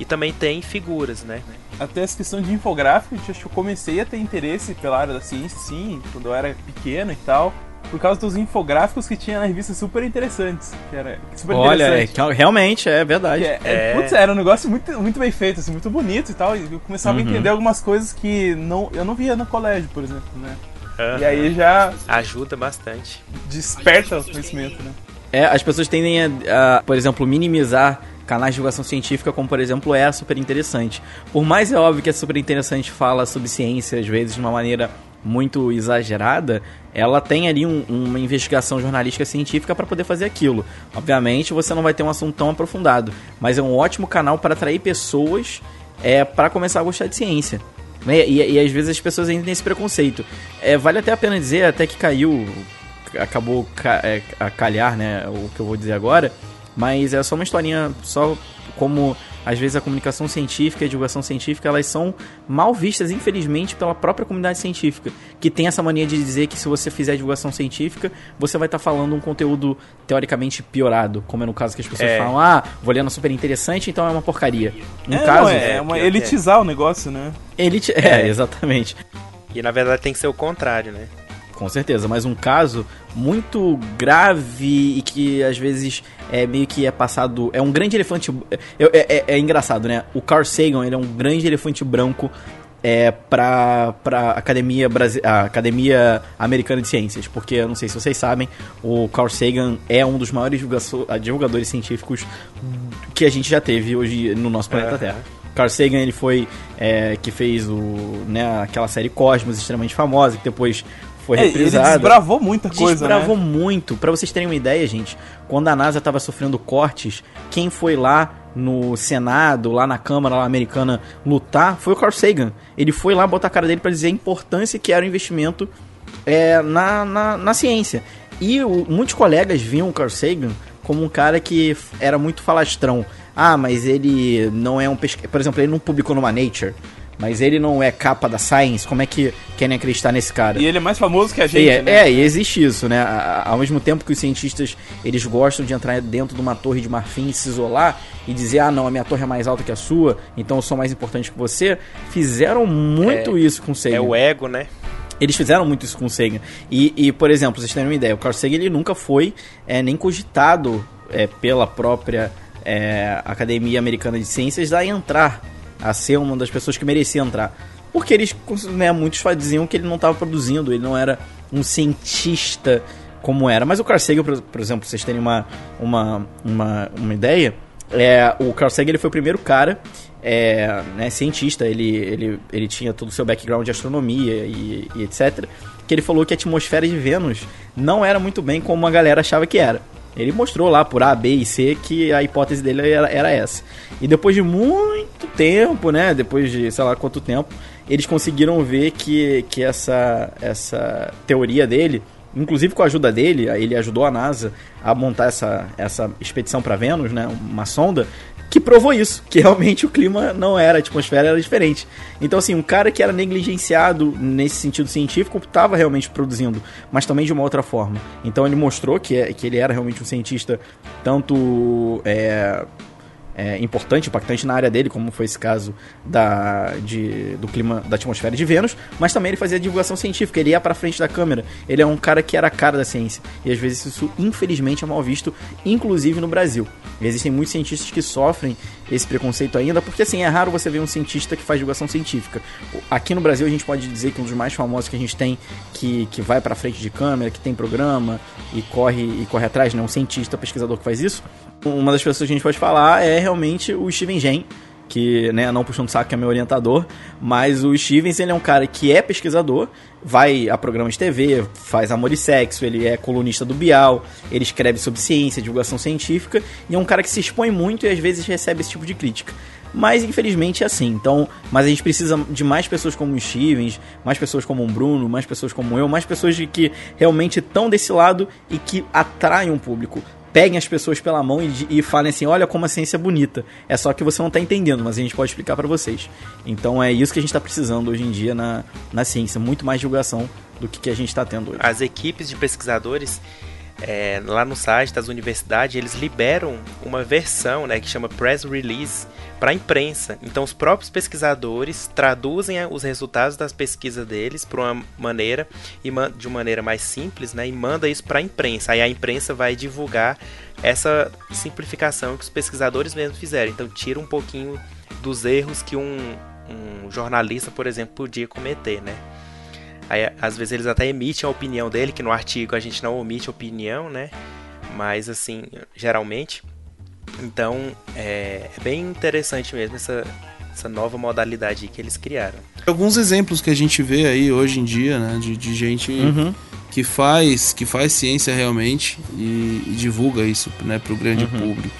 E também tem figuras, né?
Até essa questão de infográfico, eu acho que eu comecei a ter interesse pela área da ciência, sim, quando eu era pequeno e tal. Por causa dos infográficos que tinha na revista super interessantes. Que era super
Olha, é, que realmente é verdade.
É, é,
É.
putz, era um negócio muito, muito bem feito, assim, muito bonito e tal. E eu começava
Uhum.
a entender algumas coisas que não, eu não via no colégio, por exemplo, né?
Aham.
E aí já
Ajuda bastante.
desperta o conhecimento, né?
É, as pessoas tendem a, a, por exemplo, minimizar canais de divulgação científica, como por exemplo é a super interessante. Por mais é óbvio que a super interessante fala sobre ciência, às vezes de uma maneira muito exagerada, ela tem ali um- uma investigação jornalística científica para poder fazer aquilo. Obviamente você não vai ter um assunto tão aprofundado, mas é um ótimo canal para atrair pessoas é, para começar a gostar de ciência. né? E, e às vezes as pessoas ainda têm esse preconceito. É, vale até a pena dizer, até que caiu acabou ca- é, a calhar, né, o que eu vou dizer agora, mas é só uma historinha, só como às vezes a comunicação científica e a divulgação científica, elas são mal vistas, infelizmente, pela própria comunidade científica, que tem essa mania de dizer que se você fizer divulgação científica, você vai estar falando um conteúdo teoricamente piorado, como é no caso que as pessoas
É.
falam, ah, vou na super interessante, então é uma porcaria. No
é,
caso,
não, é,
é,
uma
é.
elitizar o negócio, né?
elite... É, exatamente.
E na verdade tem que ser o contrário, né?
Com certeza, mas um caso muito grave e que às vezes é meio que é passado. É um grande elefante. É, é, é, é engraçado, né? O Carl Sagan ele é um grande elefante branco é, para a Academia, Brasi a Academia Americana de Ciências, porque eu não sei se vocês sabem, o Carl Sagan é um dos maiores divulgadores científicos que a gente já teve hoje no nosso planeta Terra. Carl Sagan ele foi é, que fez o, né, aquela série Cosmos extremamente famosa que depois foi é, reprisada. Ele
desbravou muita coisa,
Desbravou né? muito. Para vocês terem uma ideia, gente, quando a NASA estava sofrendo cortes, quem foi lá no Senado, lá na Câmara lá americana lutar, foi o Carl Sagan. Ele foi lá botar a cara dele para dizer a importância que era o investimento é, na, na, na ciência. E o, muitos colegas viam o Carl Sagan como um cara que era muito falastrão. Ah, mas ele não é um pesquisador. Por exemplo, ele não publicou numa Nature. Mas ele não é capa da Science, como é que querem acreditar nesse cara?
E ele é mais famoso que a gente,
é,
né?
É, e existe isso, né? Ao mesmo tempo que os cientistas, eles gostam de entrar dentro de uma torre de marfim e se isolar e dizer, ah, não, a minha torre é mais alta que a sua, então eu sou mais importante que você, fizeram muito é, isso com o Sagan.
É o ego, né?
Eles fizeram muito isso com o Sagan. E, e, por exemplo, vocês terem uma ideia, o Carl Sagan ele nunca foi é, nem cogitado é, pela própria é, Academia Americana de Ciências a entrar, a ser uma das pessoas que merecia entrar. Porque eles, né, muitos diziam que ele não estava produzindo, ele não era um cientista como era. Mas o Carl Sagan, por, por exemplo, vocês terem uma, uma, uma, uma ideia, é, o Carl Sagan ele foi o primeiro cara é, né, cientista, ele, ele, ele tinha todo o seu background de astronomia e, e, etc. Que ele falou que a atmosfera de Vênus não era muito bem como a galera achava que era. Ele mostrou lá por A, B e C que a hipótese dele era, era essa. E depois de muito tempo, né? Depois de sei lá quanto tempo, eles conseguiram ver que, que essa, essa teoria dele inclusive com a ajuda dele, ele ajudou a NASA a montar essa, essa expedição para Vênus, né, uma sonda, que provou isso, que realmente o clima não era, a atmosfera era diferente. Então, assim, um cara que era negligenciado nesse sentido científico estava realmente produzindo, mas também de uma outra forma. Então, ele mostrou que, é, que ele era realmente um cientista tanto é, é, importante, impactante na área dele, como foi esse caso da, de, do clima da atmosfera de Vênus, mas também ele fazia divulgação científica, ele ia para frente da câmera, ele é um cara que era a cara da ciência, e às vezes isso infelizmente é mal visto, inclusive no Brasil. Existem muitos cientistas que sofrem esse preconceito ainda, porque assim, é raro você ver um cientista que faz divulgação científica. Aqui no Brasil a gente pode dizer que um dos mais famosos que a gente tem, que, que vai para frente de câmera, que tem programa e corre e corre atrás, né, um cientista, pesquisador que faz isso, uma das pessoas que a gente pode falar é realmente o Steven Gen, que, né, não puxando saco que é meu orientador, mas o Stevens, ele é um cara que é pesquisador, vai a programas de TV, faz amor e sexo, ele é colunista do Bial, ele escreve sobre ciência, divulgação científica, e é um cara que se expõe muito e às vezes recebe esse tipo de crítica. Mas infelizmente é assim. Então, mas a gente precisa de mais pessoas como o Stevens, mais pessoas como o Bruno, mais pessoas como eu, mais pessoas que realmente estão desse lado e que atraem um público peguem as pessoas pela mão e, e, falem assim: olha como a ciência é bonita. É só que você não está entendendo, mas a gente pode explicar para vocês. Então é isso que a gente está precisando hoje em dia na, na ciência: muito mais divulgação do que, que a gente está tendo hoje.
As equipes de pesquisadores. É, lá no site das universidades eles liberam uma versão né, que chama press release para a imprensa. Então, os próprios pesquisadores traduzem os resultados das pesquisas deles para uma maneira de uma maneira mais simples, né, e manda isso para a imprensa. Aí a imprensa vai divulgar essa simplificação que os pesquisadores mesmos fizeram. Então, tira um pouquinho dos erros que um, um jornalista, por exemplo, podia cometer, né? Aí, às vezes eles até emitem a opinião dele, que no artigo a gente não omite opinião, né? Mas assim, geralmente então é, é bem interessante mesmo essa, essa nova modalidade que eles criaram.
Alguns exemplos que a gente vê aí hoje em dia, né, de, de gente uhum. que faz que faz ciência realmente e, e divulga isso, né, para o grande uhum. público.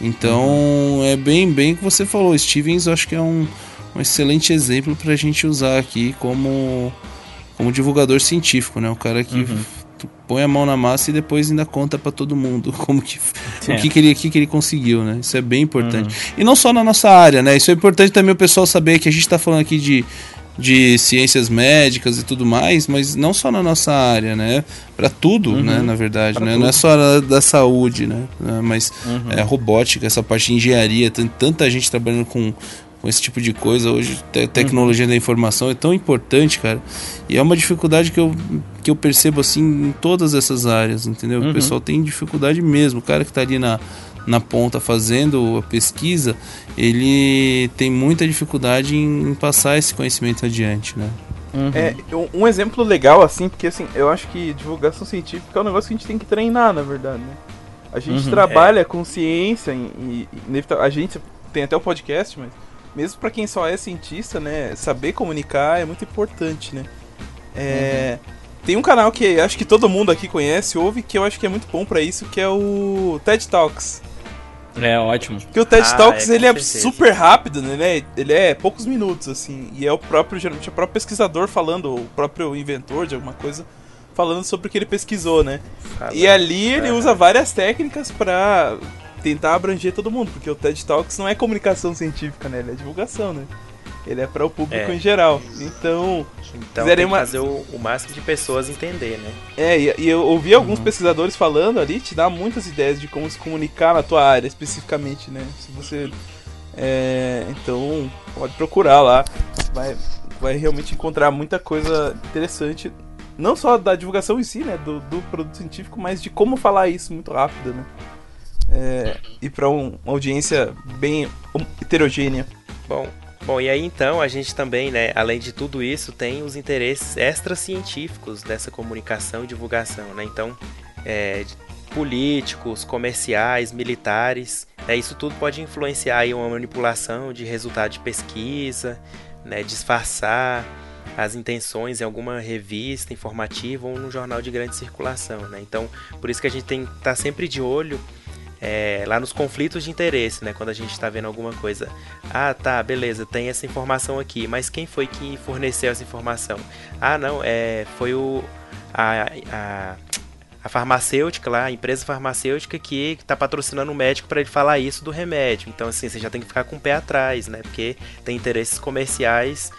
Então uhum. é bem bem que você falou, Stevens, eu acho que é um, um excelente exemplo para a gente usar aqui como como divulgador científico, né, o cara que uhum põe a mão na massa e depois ainda conta para todo mundo como que é. o que, que ele que, que ele conseguiu, né? Isso é bem importante. Uhum. E não só na nossa área, né? Isso é importante também o pessoal saber que a gente está falando aqui de de ciências médicas e tudo mais, mas não só na nossa área, né? Para tudo, uhum. né? Na verdade, né? Não é só da, da saúde, né? Mas uhum. é robótica, essa parte de engenharia, tem tanta gente trabalhando com com esse tipo de coisa. Hoje a tecnologia uhum. da informação é tão importante, cara. E é uma dificuldade que eu, que eu percebo assim em todas essas áreas, entendeu? Uhum. O pessoal tem dificuldade mesmo. O cara que está ali na, na ponta fazendo a pesquisa, ele tem muita dificuldade em passar esse conhecimento adiante, né?
Uhum. É, um exemplo legal, assim, porque assim, eu acho que divulgação científica é um negócio que a gente tem que treinar, na verdade, né? A gente uhum, trabalha é. com ciência e, e, a gente tem até o podcast, mas mesmo para quem só é cientista, né, saber comunicar é muito importante, né? É, uhum. Tem um canal que acho que todo mundo aqui conhece, ouve, que eu acho que é muito bom para isso, que é o TED Talks.
É ótimo.
Porque o TED ah, Talks é, ele é super rápido, né? Ele é, ele é poucos minutos, assim. E é o próprio, geralmente, o próprio pesquisador falando, o próprio inventor de alguma coisa, falando sobre o que ele pesquisou, né? e ali ele usa várias técnicas para tentar abranger todo mundo, porque o TED Talks não é comunicação científica, né? Ele é divulgação, né? Ele é para o público é. em geral. Então,
então tem uma... fazer o, o, máximo de pessoas entender, né?
É, e, e eu ouvi alguns uhum. pesquisadores falando ali, te dá muitas ideias de como se comunicar na tua área especificamente, né? Se você é, então pode procurar lá, vai vai realmente encontrar muita coisa interessante, não só da divulgação em si, né, do, do produto científico, mas de como falar isso muito rápido, né? É, e para um, uma audiência bem heterogênea.
Bom, Bom, e aí então a gente também, né, além de tudo isso, tem os interesses extracientíficos dessa comunicação e divulgação, né? Então, é, políticos, comerciais, militares, né, isso tudo pode influenciar aí uma manipulação de resultado de pesquisa, né, disfarçar as intenções em alguma revista informativa ou num jornal de grande circulação, né? Então, por isso que a gente tem que estar tá sempre de olho é, lá nos conflitos de interesse, né? Quando a gente está vendo alguma coisa. Ah, tá, beleza, tem essa informação aqui, mas quem foi que forneceu essa informação? Ah, não, é, foi o. A, a, a farmacêutica lá, a empresa farmacêutica que está patrocinando o médico para ele falar isso do remédio. Então, assim, você já tem que ficar com o pé atrás, né? Porque tem interesses comerciais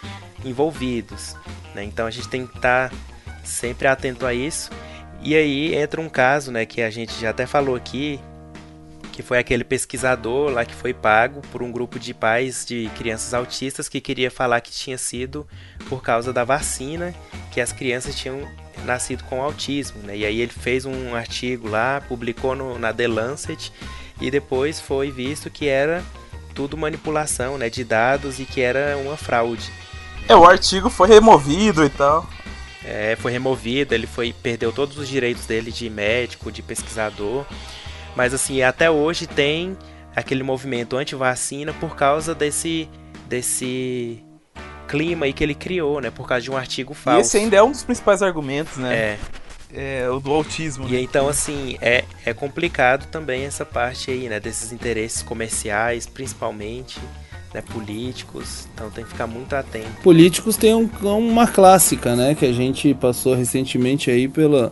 envolvidos, né? Então a gente tem que estar tá sempre atento a isso. E aí entra um caso, né, que a gente já até falou aqui, que foi aquele pesquisador lá que foi pago por um grupo de pais de crianças autistas que queria falar que tinha sido por causa da vacina que as crianças tinham nascido com autismo, né? E aí ele fez um artigo lá, publicou no, na The Lancet e depois foi visto que era tudo manipulação, né, de dados e que era uma fraude.
É, o artigo foi removido e tal.
É, foi removido, ele foi perdeu todos os direitos dele de médico, de pesquisador. Mas assim, até hoje tem aquele movimento anti-vacina por causa desse desse clima aí que ele criou, né? Por causa de um artigo falso.
E esse ainda é um dos principais argumentos, né?
É.
É, o do autismo.
E
né?
então, assim, é, é complicado também essa parte aí, né? Desses interesses comerciais, principalmente, né? Políticos. Então tem que ficar muito atento.
Políticos tem um, uma clássica, né? Que a gente passou recentemente aí pela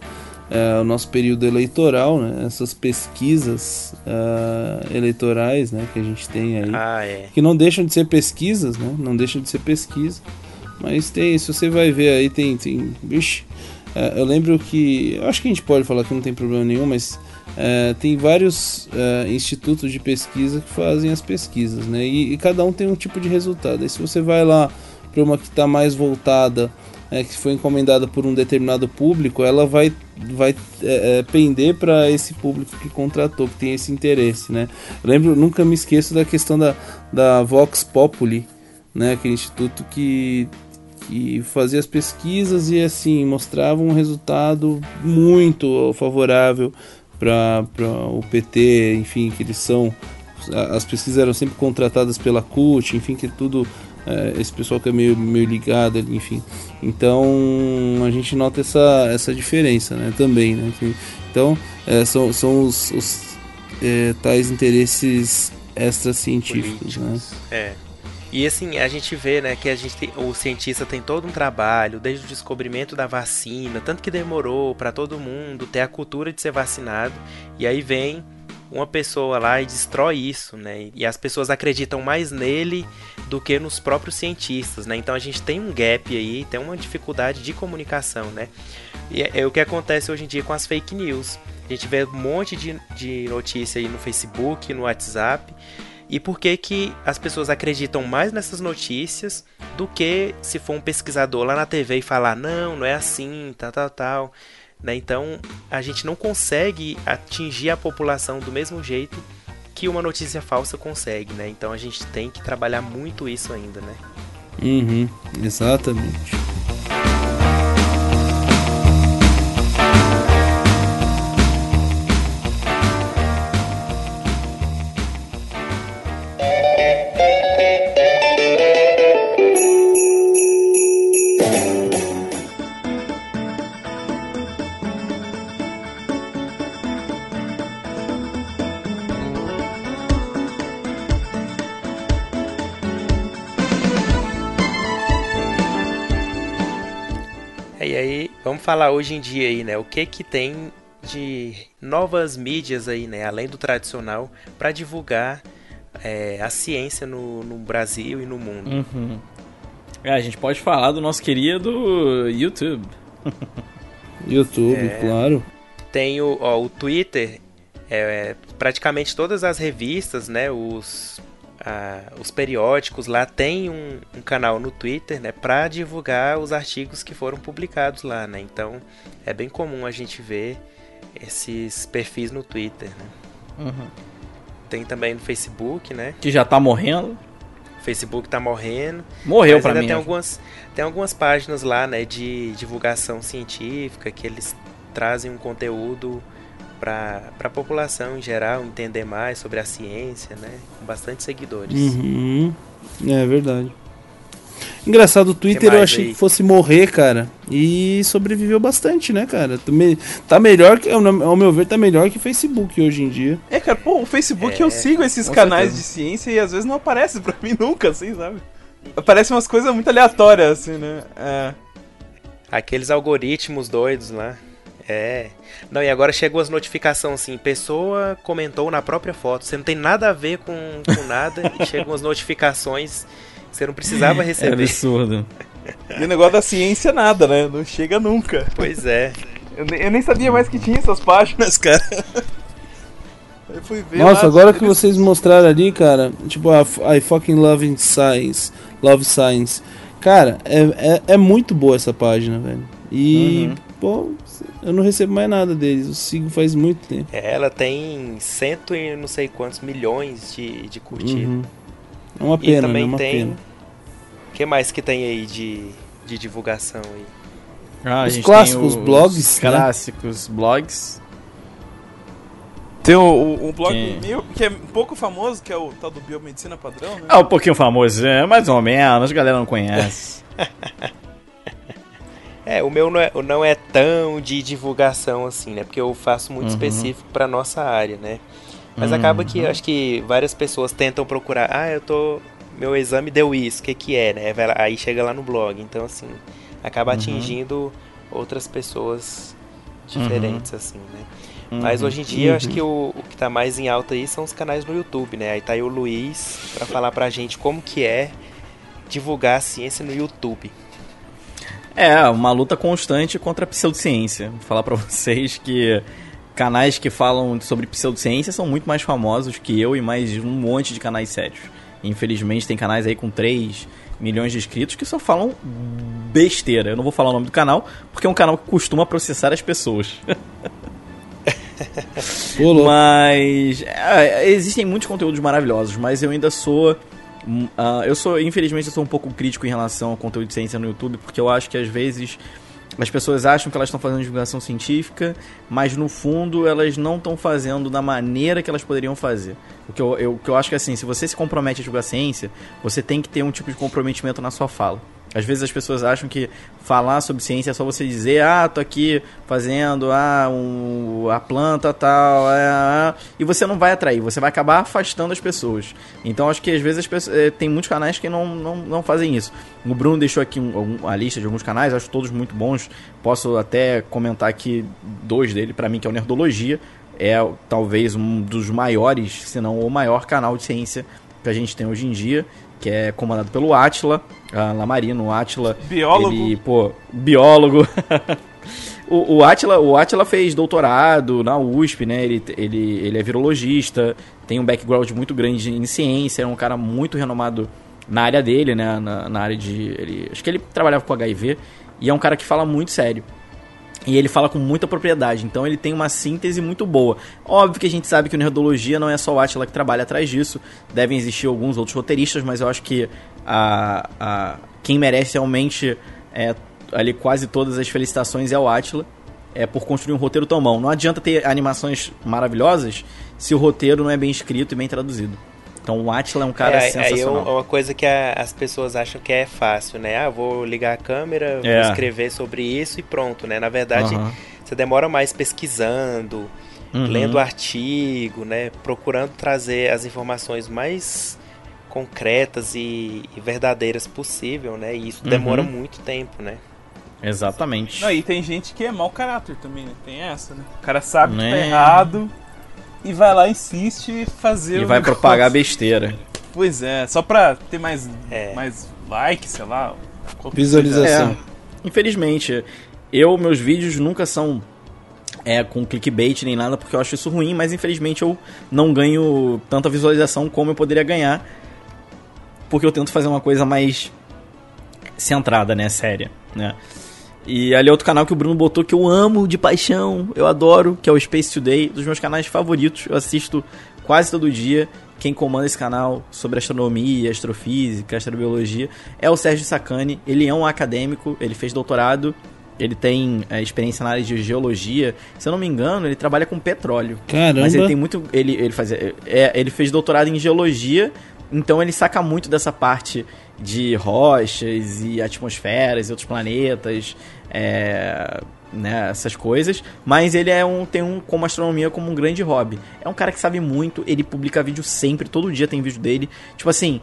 é, o nosso período eleitoral, né? essas pesquisas uh, eleitorais né? que a gente tem aí,
ah, é.
que não deixam de ser pesquisas, né? não deixam de ser pesquisa, mas tem, se você vai ver aí, tem, tem vixe, uh, eu lembro que, eu acho que a gente pode falar que não tem problema nenhum, mas uh, tem vários institutos de pesquisa que fazem as pesquisas, né? E, e, cada um tem um tipo de resultado. Aí se você vai lá para uma que está mais voltada é, que foi encomendada por um determinado público, ela vai, vai é, é pender para esse público que contratou, que tem esse interesse, né? Eu lembro, nunca me esqueço da questão da, da Vox Populi, né? Aquele instituto que, que fazia as pesquisas e assim mostrava um resultado muito favorável para o PT, enfim, que eles são as pesquisas eram sempre contratadas pela CUT, enfim, que tudo esse pessoal que é meio, meio ligado, enfim. Então a gente nota essa, essa diferença né, também. Né? Então é, são, são os, os é, tais interesses extracientíficos. Né?
É. E assim, a gente vê né, que a gente tem, o cientista tem todo um trabalho, desde o descobrimento da vacina, tanto que demorou para todo mundo ter a cultura de ser vacinado, e aí vem uma pessoa lá e destrói isso, né? E as pessoas acreditam mais nele do que nos próprios cientistas, né? Então a gente tem um gap aí, tem uma dificuldade de comunicação, né? E é, é o que acontece hoje em dia com as fake news. A gente vê um monte de, de notícia aí no Facebook, no WhatsApp, e por que, que as pessoas acreditam mais nessas notícias do que se for um pesquisador lá na TV e falar, não, não é assim, tal, tal, tal. Né? Então a gente não consegue atingir a população do mesmo jeito que uma notícia falsa consegue, né? Então a gente tem que trabalhar muito isso ainda, né?
Uhum, exatamente.
Falar hoje em dia aí, né? O que que tem de novas mídias aí, né? Além do tradicional, para divulgar é, a ciência no, no, Brasil e no mundo.
Uhum. É, a gente pode falar do nosso querido YouTube.
YouTube, é, claro.
Tem o, ó, o Twitter, é, praticamente todas as revistas, né? Os os periódicos lá tem um, um, canal no Twitter, né, para divulgar os artigos que foram publicados lá, né? Então é bem comum a gente ver esses perfis no Twitter, né?
Uhum.
Tem também no Facebook, né?
Que já tá morrendo.
O Facebook tá morrendo.
Morreu para mim.
Tem algumas, tem algumas páginas lá, né, de divulgação científica que eles trazem um conteúdo para a população em geral entender mais sobre a ciência, né? Com bastante seguidores.
Uhum. É verdade. Engraçado, o Twitter eu achei aí? que fosse morrer, cara. E sobreviveu bastante, né, cara? Tá melhor que, ao meu ver, tá melhor que o Facebook hoje em dia.
É, cara, pô, o Facebook é, eu sigo esses canais certeza. de ciência e às vezes não aparece pra mim nunca, assim, sabe? Aparecem umas coisas muito aleatórias, assim, né? É.
Aqueles algoritmos doidos lá. É. Não, e agora chegou as notificações assim, pessoa comentou na própria foto. Você não tem nada a ver com, com nada e chegam as notificações que você não precisava receber.
É absurdo.
E o negócio da ciência nada, né? Não chega nunca.
Pois é.
Eu, eu nem sabia mais que tinha essas páginas, cara.
Nossa, agora que vocês mostraram ali, cara, tipo, a, I fucking love science, love science. Cara, é, é, é muito boa essa página, velho. E, uhum. pô, eu não recebo mais nada deles. Eu sigo faz muito tempo.
É, ela tem cento e não sei quantos milhões de, de curtidas. Uhum.
É uma pena, e também né? É uma
tem.
Pena.
O que mais que tem aí de, de divulgação aí?
Ah,
os clássicos os blogs.
Né? Clássicos blogs.
Tem um, um blog que... Meio, que é um pouco famoso, que é o tal do Biomedicina Padrão, né?
É um pouquinho famoso, é mais ou menos, a galera não conhece.
É, o meu não é, não é tão de divulgação assim, né? Porque eu faço muito uhum. específico para nossa área, né? Mas uhum. acaba que acho que várias pessoas tentam procurar, ah, eu tô meu exame deu isso, o que que é, né? Aí chega lá no blog. Então assim, acaba uhum. atingindo outras pessoas diferentes uhum. assim, né? Mas uhum. hoje em dia, eu acho que o, o, que tá mais em alta aí são os canais no YouTube, né? Aí tá aí o Luiz para falar pra gente como que é divulgar a ciência no YouTube.
É, uma luta constante contra a pseudociência. Vou falar para vocês que canais que falam sobre pseudociência são muito mais famosos que eu e mais um monte de canais sérios. Infelizmente tem canais aí com 3 milhões de inscritos que só falam besteira. Eu não vou falar o nome do canal, porque é um canal que costuma processar as pessoas. mas é, existem muitos conteúdos maravilhosos, mas eu ainda sou Uh, eu sou, infelizmente, eu sou um pouco crítico em relação ao conteúdo de ciência no YouTube, porque eu acho que às vezes as pessoas acham que elas estão fazendo divulgação científica, mas no fundo elas não estão fazendo da maneira que elas poderiam fazer. O que eu, eu, que eu acho que assim, se você se compromete a divulgar ciência, você tem que ter um tipo de comprometimento na sua fala. Às vezes as pessoas acham que falar sobre ciência é só você dizer, ah, tô aqui fazendo ah, um, a planta tal, é, é, e você não vai atrair, você vai acabar afastando as pessoas. Então acho que às vezes pessoas, é, tem muitos canais que não, não, não fazem isso. O Bruno deixou aqui um, a lista de alguns canais, acho todos muito bons. Posso até comentar aqui dois dele, para mim, que é o Nerdologia. É talvez um dos maiores, se não o maior canal de ciência que a gente tem hoje em dia que é comandado pelo Atila, uh, Lamarino, o Atila.
Biólogo.
Ele, pô, biólogo. O, o, Atila, o Atila fez doutorado na USP, né? Ele, ele, ele é virologista, tem um background muito grande em ciência, é um cara muito renomado na área dele, né? Na, na área de. Ele, acho que ele trabalhava com HIV e é um cara que fala muito sério. E ele fala com muita propriedade, então ele tem uma síntese muito boa. Óbvio que a gente sabe que o Nerdologia não é só o Atila que trabalha atrás disso, devem existir alguns outros roteiristas, mas eu acho que a, a, quem merece realmente é, ali quase todas as felicitações é o Atila, é por construir um roteiro tão bom. Não adianta ter animações maravilhosas se o roteiro não é bem escrito e bem traduzido. Então o Atila é um cara é, sensacional.
Aí é uma coisa que a, as pessoas acham que é fácil, né? Ah, vou ligar a câmera, é. vou escrever sobre isso e pronto, né? Na verdade, uhum. você demora mais pesquisando, uhum. lendo artigo, né? Procurando trazer as informações mais concretas e, e verdadeiras possível, né? E isso demora uhum. muito tempo, né?
Exatamente.
Não, e tem gente que é mau caráter também, né? Tem essa, né? O cara sabe que tá né? errado e vai lá, insiste fazer
E vai negócio. propagar besteira.
Pois é, só pra ter mais, é. mais like, sei lá.
Visualização. É,
infelizmente, eu, meus vídeos nunca são é, com clickbait nem nada, porque eu acho isso ruim, mas infelizmente eu não ganho tanta visualização como eu poderia ganhar. Porque eu tento fazer uma coisa mais centrada, né? Séria, né? E ali é outro canal que o Bruno botou que eu amo de paixão, eu adoro, que é o Space Today, dos meus canais favoritos. Eu assisto quase todo dia. Quem comanda esse canal sobre astronomia, astrofísica, astrobiologia é o Sérgio Sacani. Ele é um acadêmico, ele fez doutorado, ele tem é, experiência na área de geologia. Se eu não me engano, ele trabalha com petróleo.
Caramba!
Mas ele tem muito. Ele, ele, faz, é, ele fez doutorado em geologia, então ele saca muito dessa parte de rochas e atmosferas e outros planetas, é, né, essas coisas, mas ele é um tem um como astronomia como um grande hobby. É um cara que sabe muito, ele publica vídeo sempre, todo dia tem vídeo dele. Tipo assim,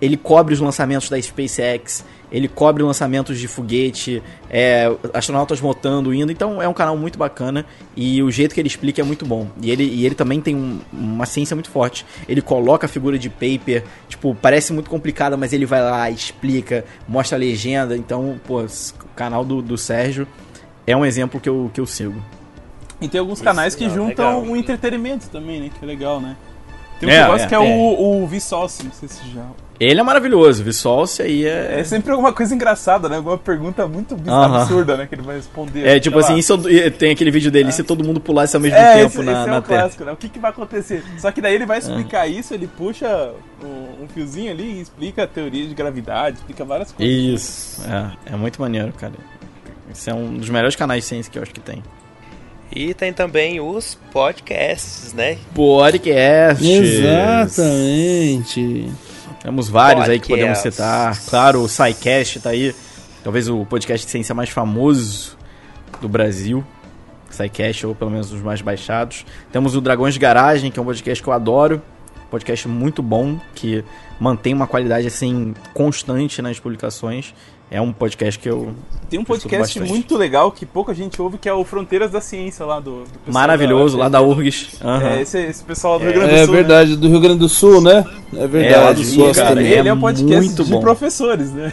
ele cobre os lançamentos da SpaceX, ele cobre lançamentos de foguete, é, astronautas motando, indo. Então é um canal muito bacana e o jeito que ele explica é muito bom. E ele, e ele também tem um, uma ciência muito forte. Ele coloca a figura de paper, tipo, parece muito complicada, mas ele vai lá, explica, mostra a legenda. Então, pô, o canal do, do Sérgio é um exemplo que eu, que eu sigo.
E tem alguns canais que juntam o entretenimento também, né? Que é legal, né? Tem um é, negócio é, que é, é, o, o Vsauce, não sei se já
ele é maravilhoso, Vsauce aí é.
É sempre alguma coisa engraçada, né? Alguma pergunta muito uh -huh. absurda, né? Que ele vai responder.
É tipo assim, isso, tem aquele vídeo dele, é. se todo mundo pulasse ao mesmo é, tempo esse, na, esse é na Terra. Clássico,
né? O que, que vai acontecer? Só que daí ele vai explicar é. isso, ele puxa um, um, fiozinho ali e explica a teoria de gravidade, explica várias coisas.
Isso, é, é muito maneiro, cara. Esse é um dos melhores canais de ciência que eu acho que tem.
E tem também os podcasts, né?
Podcasts.
Exatamente.
Temos vários podcast. aí que podemos citar. Claro, o SciCast tá aí. Talvez o podcast de ciência mais famoso do Brasil. SciCast, ou pelo menos os mais baixados. Temos o Dragões de Garagem, que é um podcast que eu adoro. Podcast muito bom, que mantém uma qualidade assim constante nas publicações. É um podcast que eu.
Tem um podcast muito legal que pouca gente ouve, que é o Fronteiras da Ciência lá do.
do Maravilhoso, da, lá da URGS.
Uhum. É, esse, esse pessoal do Rio Grande do é
Sul. É verdade, né? do Rio Grande do Sul, né? É verdade. É,
Sul, cara,
ele é um podcast de bom. professores, né?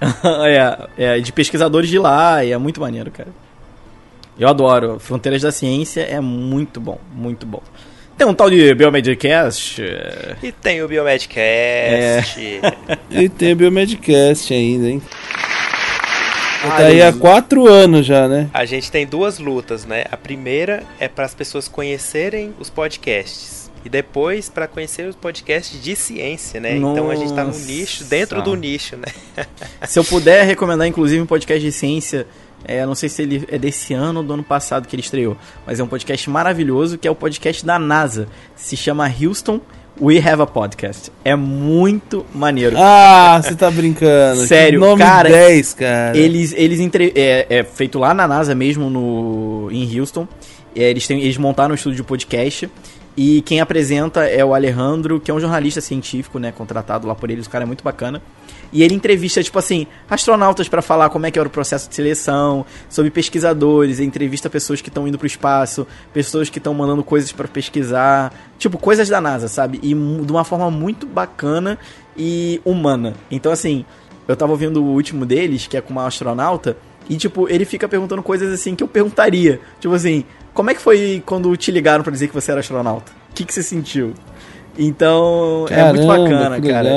é, é, de pesquisadores de lá, e é muito maneiro, cara. Eu adoro. Fronteiras da Ciência é muito bom, muito bom. Tem um tal de Biomedcast.
E tem o Biomedcast. É.
e tem o Biomedcast ainda, hein? tá aí há quatro anos já, né?
A gente tem duas lutas, né? A primeira é para as pessoas conhecerem os podcasts. E depois para conhecer os podcasts de ciência, né? Nossa. Então a gente tá no nicho, dentro do nicho, né?
Se eu puder recomendar, inclusive, um podcast de ciência é, não sei se ele é desse ano ou do ano passado que ele estreou, mas é um podcast maravilhoso que é o podcast da NASA. Se chama Houston We Have a Podcast. É muito maneiro.
Ah, você tá brincando.
Sério,
que nome
cara.
10, cara.
Eles, eles entre... é, é feito lá na NASA mesmo, no, em Houston. É, eles, têm, eles montaram um estúdio de podcast. E quem apresenta é o Alejandro, que é um jornalista científico, né? Contratado lá por eles. O cara é muito bacana. E ele entrevista, tipo assim, astronautas para falar como é que era o processo de seleção, sobre pesquisadores, entrevista pessoas que estão indo pro espaço, pessoas que estão mandando coisas para pesquisar, tipo, coisas da NASA, sabe? E de uma forma muito bacana e humana. Então, assim, eu tava ouvindo o último deles, que é com uma astronauta, E, tipo, ele fica perguntando coisas assim que eu perguntaria. Tipo assim, como é que foi quando te ligaram pra dizer que você era astronauta? O que, que você sentiu? Então, é muito
Caramba,
bacana, cara.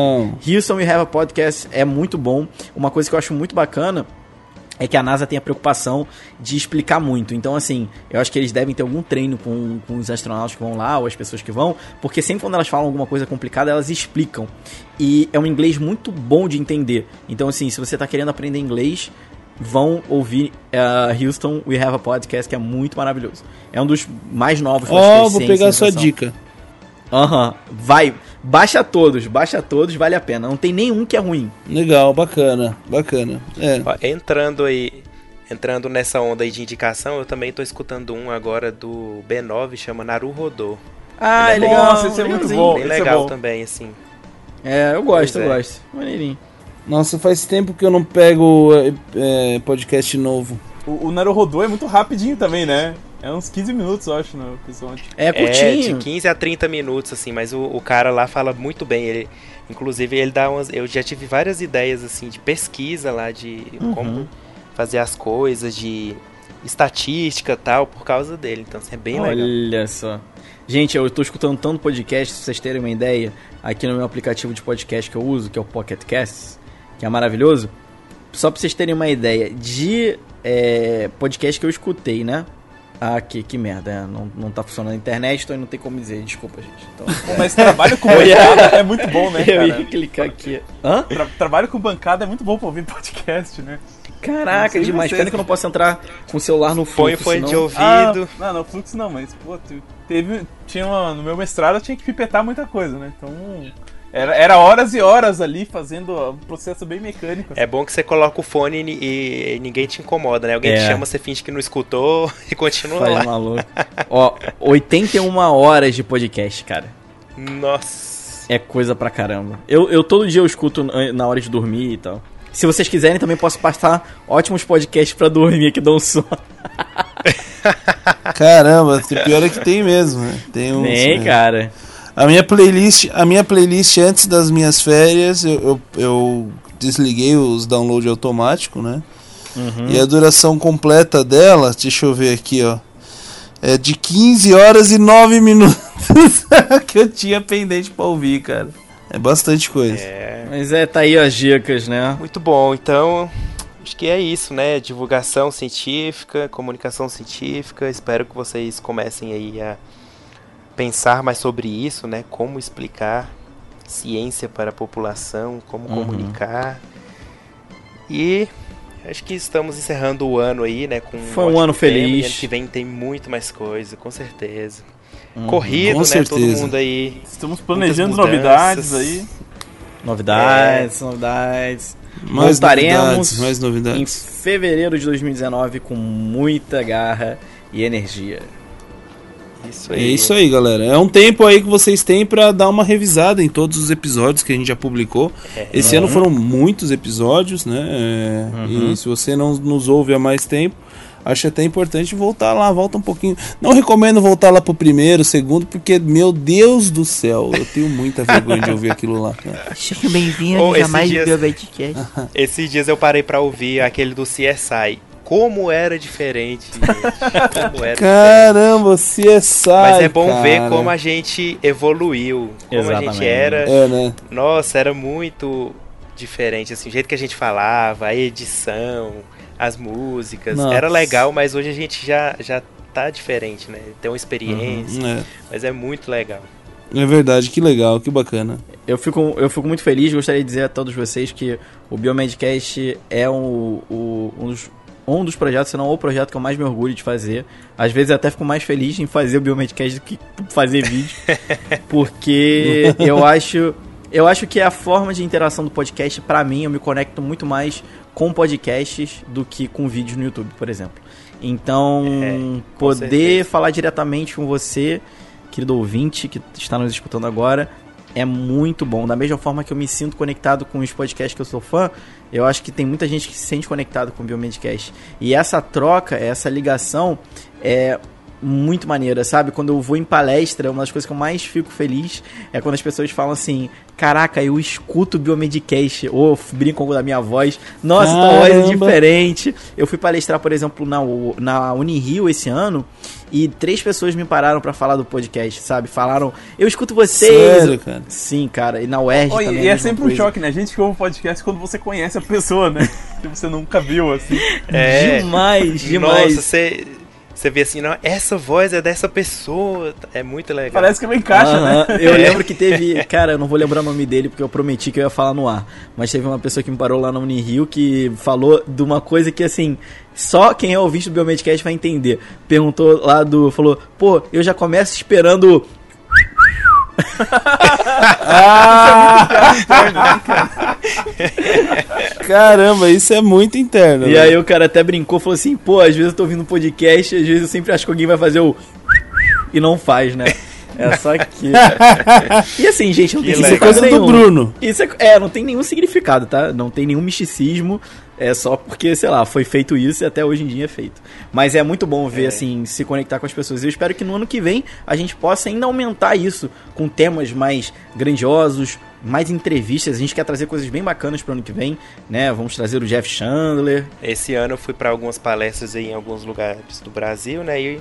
Houston We Have a Podcast é muito bom. Uma coisa que eu acho muito bacana é que a NASA tem a preocupação de explicar muito. Então, assim, eu acho que eles devem ter algum treino com, com os astronautas que vão lá, ou as pessoas que vão, porque sempre quando elas falam alguma coisa complicada, elas explicam. E é um inglês muito bom de entender. Então, assim, se você está querendo aprender inglês, vão ouvir uh, Houston We Have a Podcast, que é muito maravilhoso. É um dos mais novos.
Ó,
é
vou pegar a sua dica.
Aham, vai. Baixa todos, baixa todos, vale a pena. Não tem nenhum que é ruim.
Legal, bacana, bacana. É.
Ó, entrando aí, entrando nessa onda aí de indicação, eu também tô escutando um agora do B9, chama Naru Rodô.
Ah, é
Ele é
legal.
Nossa, esse é muito bom.
Bem
é
legal
bom.
também, assim.
É, eu gosto,
Pois
eu
é.
gosto. Maneirinho.
Nossa, faz tempo que eu não pego é, é, podcast novo.
O, o Naruhodô é muito rapidinho também, né? É uns 15 minutos, eu acho, no episódio.
É
É, de
curtinho.
15 a 30 minutos, assim, mas o, o cara lá fala muito bem. Ele, inclusive, ele dá umas. Eu já tive várias ideias, assim, de pesquisa lá, de
Uhum.
como fazer as coisas, de estatística e tal, por causa dele. Então, assim, é bem legal.
Olha só. Gente, eu tô escutando tanto podcast, se vocês terem uma ideia, aqui no meu aplicativo de podcast que eu uso, que é o Pocket Casts, que é maravilhoso. Só pra vocês terem uma ideia de é, podcast que eu escutei, né? Ah, que, que merda, é, não, não tá funcionando a internet, então não tem como dizer, desculpa, gente. Então,
Pô, Mas trabalho com bancada é muito bom, né,
eu ia
cara?
clicar aqui. Hã?
Tra- trabalho com bancada é muito bom pra ouvir podcast, né?
Caraca, demais. Pena que eu não posso entrar com o celular no
Põe
fluxo,
fone de ouvido.
Ah, não, não, fluxo não, mas, pô, teve. Tinha uma, no meu mestrado eu tinha que pipetar muita coisa, né? Então. Era, era horas e horas ali fazendo um processo bem mecânico. assim.
É bom que você coloca o fone e, e ninguém te incomoda, né? Alguém
É.
te chama, você finge que não escutou e continua
Faz
lá.
maluco. Ó, 81 horas de podcast, cara.
Nossa.
É coisa pra caramba. Eu, eu todo dia eu escuto na- hora de dormir e tal. Se vocês quiserem, também posso passar ótimos podcasts pra dormir que dão sono.
Caramba, o pior é que tem mesmo, né? Tem uns,
Nem,
né?
cara.
A minha playlist, a minha playlist antes das minhas férias, eu, eu, eu desliguei os download automático, né? E a duração completa dela, deixa eu ver aqui, ó. É de 15 horas e 9 minutos que eu tinha pendente pra ouvir, cara. É bastante coisa.
É.
Mas é, tá aí as dicas, né?
Muito bom. Então, acho que é isso, né? Divulgação científica, comunicação científica. Espero que vocês comecem aí a pensar mais sobre isso, né? Como explicar ciência para a população, como
Uhum.
comunicar. E acho que estamos encerrando o ano aí, né? Com
Foi um
ótimo
ano
tema,
feliz.
E ano que vem tem muito mais coisa, com certeza.
Uhum.
Corrido,
Com
né? Todo
certeza.
mundo aí.
Estamos planejando novidades aí.
Novidades, novidades.
Mais
Voltaremos
novidades, mais
Em
novidades.
fevereiro de 2019 com muita garra e energia.
Isso
É
aí.
isso aí, galera. É um tempo aí que vocês têm pra dar uma revisada em todos os episódios que a gente já publicou.
É.
Esse ano foram muitos episódios, né? É,
Uhum.
E se você não nos ouve há mais tempo, acho até importante voltar lá, volta um pouquinho. Não recomendo voltar lá pro primeiro, segundo, porque, meu Deus do céu, eu tenho muita vergonha de ouvir aquilo lá. cara.
Sejam bem-vindos
Oh,
a
esses
mais
dias-. Esses dias eu parei pra ouvir aquele do CSI. Como era diferente, gente. Como era diferente.
Caramba, CSI.
Mas é bom
cara.
ver como a gente evoluiu. Como a
Exatamente.
gente era.
É, né?
Nossa, era muito diferente. Assim, o jeito que a gente falava, a edição, as músicas.
Nossa.
Era legal, mas hoje a gente já, já tá diferente, né? Tem uma experiência.
É.
Mas é muito legal.
É verdade, que legal, que bacana.
Eu fico, eu fico muito feliz, gostaria de dizer a todos vocês que o Biomedcast é um, o- um, dos, um dos projetos, se não o projeto que eu mais me orgulho de fazer. Às vezes eu até fico mais feliz em fazer o Biomedcast do que fazer vídeo. porque eu acho, eu acho que a forma de interação do podcast, pra mim, eu me conecto muito mais com podcasts do que com vídeos no YouTube, por exemplo. Então,
É,
poder
certeza.
falar diretamente com você, querido ouvinte que está nos escutando agora, é muito bom. Da mesma forma que eu me sinto conectado com os podcasts que eu sou fã, eu acho que tem muita gente que se sente conectado com o Biomedcast. E essa troca, essa ligação, é muito maneira, sabe? Quando eu vou em palestra, uma das coisas que eu mais fico feliz é quando as pessoas falam assim: Caraca, eu escuto o Biomedcast, ou brincam com a minha voz, nossa, tua voz é diferente. Eu fui palestrar, por exemplo, na, na Unirio esse ano. E três pessoas me pararam pra falar do podcast, sabe? Falaram, eu escuto vocês.
Sério, cara?
Sim, cara. E na UERJ
Oi,
também.
e é
mesma
sempre um
coisa.
choque, né? A gente que ouve podcast quando você conhece a pessoa, né? que você nunca viu, assim.
É.
Demais, demais.
Nossa, você. Você vê assim, não, essa voz é dessa pessoa. É muito legal.
Parece que não encaixa,
Aham,
né?
Eu
É.
lembro que teve. Cara, eu não vou lembrar o nome dele porque eu prometi que eu ia falar no ar. Mas teve uma pessoa que me parou lá na Unirio que falou de uma coisa que assim. Só quem é ouvinte do Biomedcast vai entender. Perguntou lá do. Falou, pô, eu já começo esperando.
Caramba, isso é muito interno.
E
velho.
aí o cara até brincou, falou assim, pô, às vezes eu tô ouvindo um podcast, às vezes eu sempre acho que alguém vai fazer o. E não faz, né? É só que. e assim, gente, não tem
Que
Isso é coisa do
nenhum.
Bruno.
Isso é, é, não tem nenhum significado, tá? Não tem nenhum misticismo. É só porque, sei lá, foi feito isso e até hoje em dia é feito. Mas é muito bom ver, assim, se conectar com as pessoas. Eu espero que no ano que vem a gente possa ainda aumentar isso com temas mais grandiosos, mais entrevistas. A gente quer trazer coisas bem bacanas pro ano que vem, né? Vamos trazer o Jeff Chandler.
Esse ano eu fui para algumas palestras aí em alguns lugares do Brasil, né? E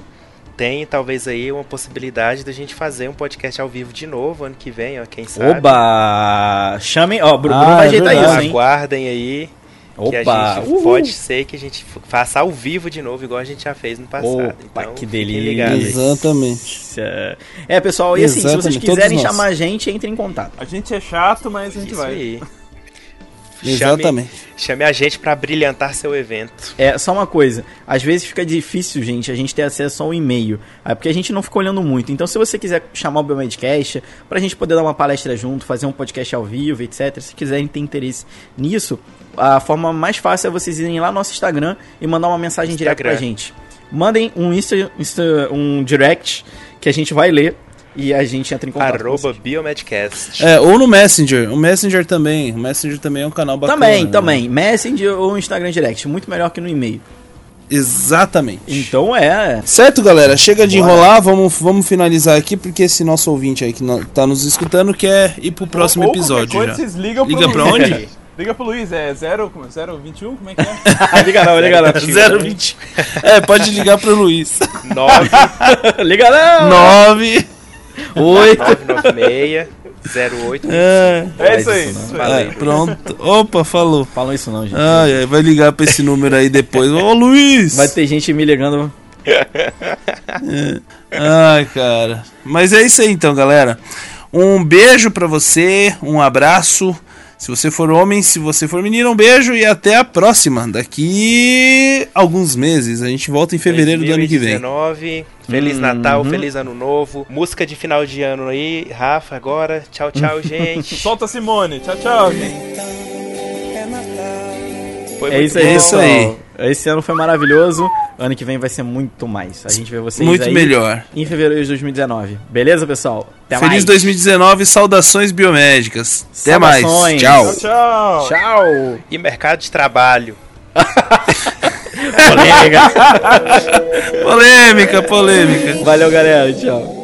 tem talvez aí uma possibilidade da gente fazer um podcast ao vivo de novo ano que vem, ó, quem sabe.
Oba! Chamem, ó, Bruno
Ah,
vai
é
ajeitar
verdade.
isso, hein?
Aguardem aí. Que a
Opa!
gente
Uhul.
pode ser que a gente faça ao vivo de novo, igual a gente já fez no passado.
Opa,
então,
que delícia.
Exatamente.
É, pessoal, e assim, se vocês
Exatamente, todos
quiserem
nós.
chamar a gente, entrem em contato.
A gente é chato, mas a gente
Isso
vai.
aí. Chame,
Exatamente.
chame a gente para brilhantar seu evento.
É, só uma coisa, às vezes fica difícil, gente, a gente ter acesso ao e-mail, é porque a gente não fica olhando muito. Então, se você quiser chamar o Biomedcast, pra gente poder dar uma palestra junto, fazer um podcast ao vivo, etc., se quiserem ter interesse nisso, a forma mais fácil é vocês irem lá no nosso Instagram e mandar uma mensagem direta pra
Instagram.
gente. Mandem um, Insta, Insta- um direct que a gente vai ler e a gente entra em contato
Arroba. Biomedcast.
É, ou no Messenger. O Messenger também. O Messenger também é um canal bacana.
Também,
né?
também. Messenger ou Instagram Direct, muito melhor que no e-mail.
Exatamente.
Então é.
Certo, galera? Chega de
Bora.
enrolar, vamos, vamos finalizar aqui, porque esse nosso ouvinte aí que no- tá nos escutando quer ir pro próximo
Ou qualquer
episódio
coisa,
já.
Vocês ligam pro
Liga pra
Luiz.
onde?
Liga pro Luiz, é 0, 021, como é que é?
liga não, liga não.
020. É, pode ligar pro Luiz.
9
liga não!
9.
8.
996 08
É,
É isso aí.
isso,
é, pronto. Opa, falou.
Falam isso não, gente.
Ai, ai, vai ligar pra esse número aí depois. Ô, Luiz!
Vai ter gente me ligando.
Ai, cara. Mas é isso aí então, galera. Um beijo pra você, um abraço. Se você for homem, se você for menina, um beijo e até a próxima. Daqui alguns meses. A gente volta em fevereiro do ano que vem.
2019. Feliz
Uhum.
Natal, feliz Ano Novo. Música de final de ano aí, Rafa, agora. Tchau, tchau, gente.
Solta a Simone. Tchau, tchau, gente.
Foi
É isso aí,
É isso
pessoal.
aí.
Esse ano foi maravilhoso. Ano que vem vai ser muito mais. A gente vê vocês
Muito
aí
melhor.
em fevereiro de 2019. Beleza, pessoal? Até
Feliz
mais.
2019, saudações biomédicas. Até
Saudações.
mais. Tchau.
Tchau, tchau.
Tchau.
E mercado de trabalho.
Polêmica.
Polêmica, polêmica.
Valeu, galera. Tchau.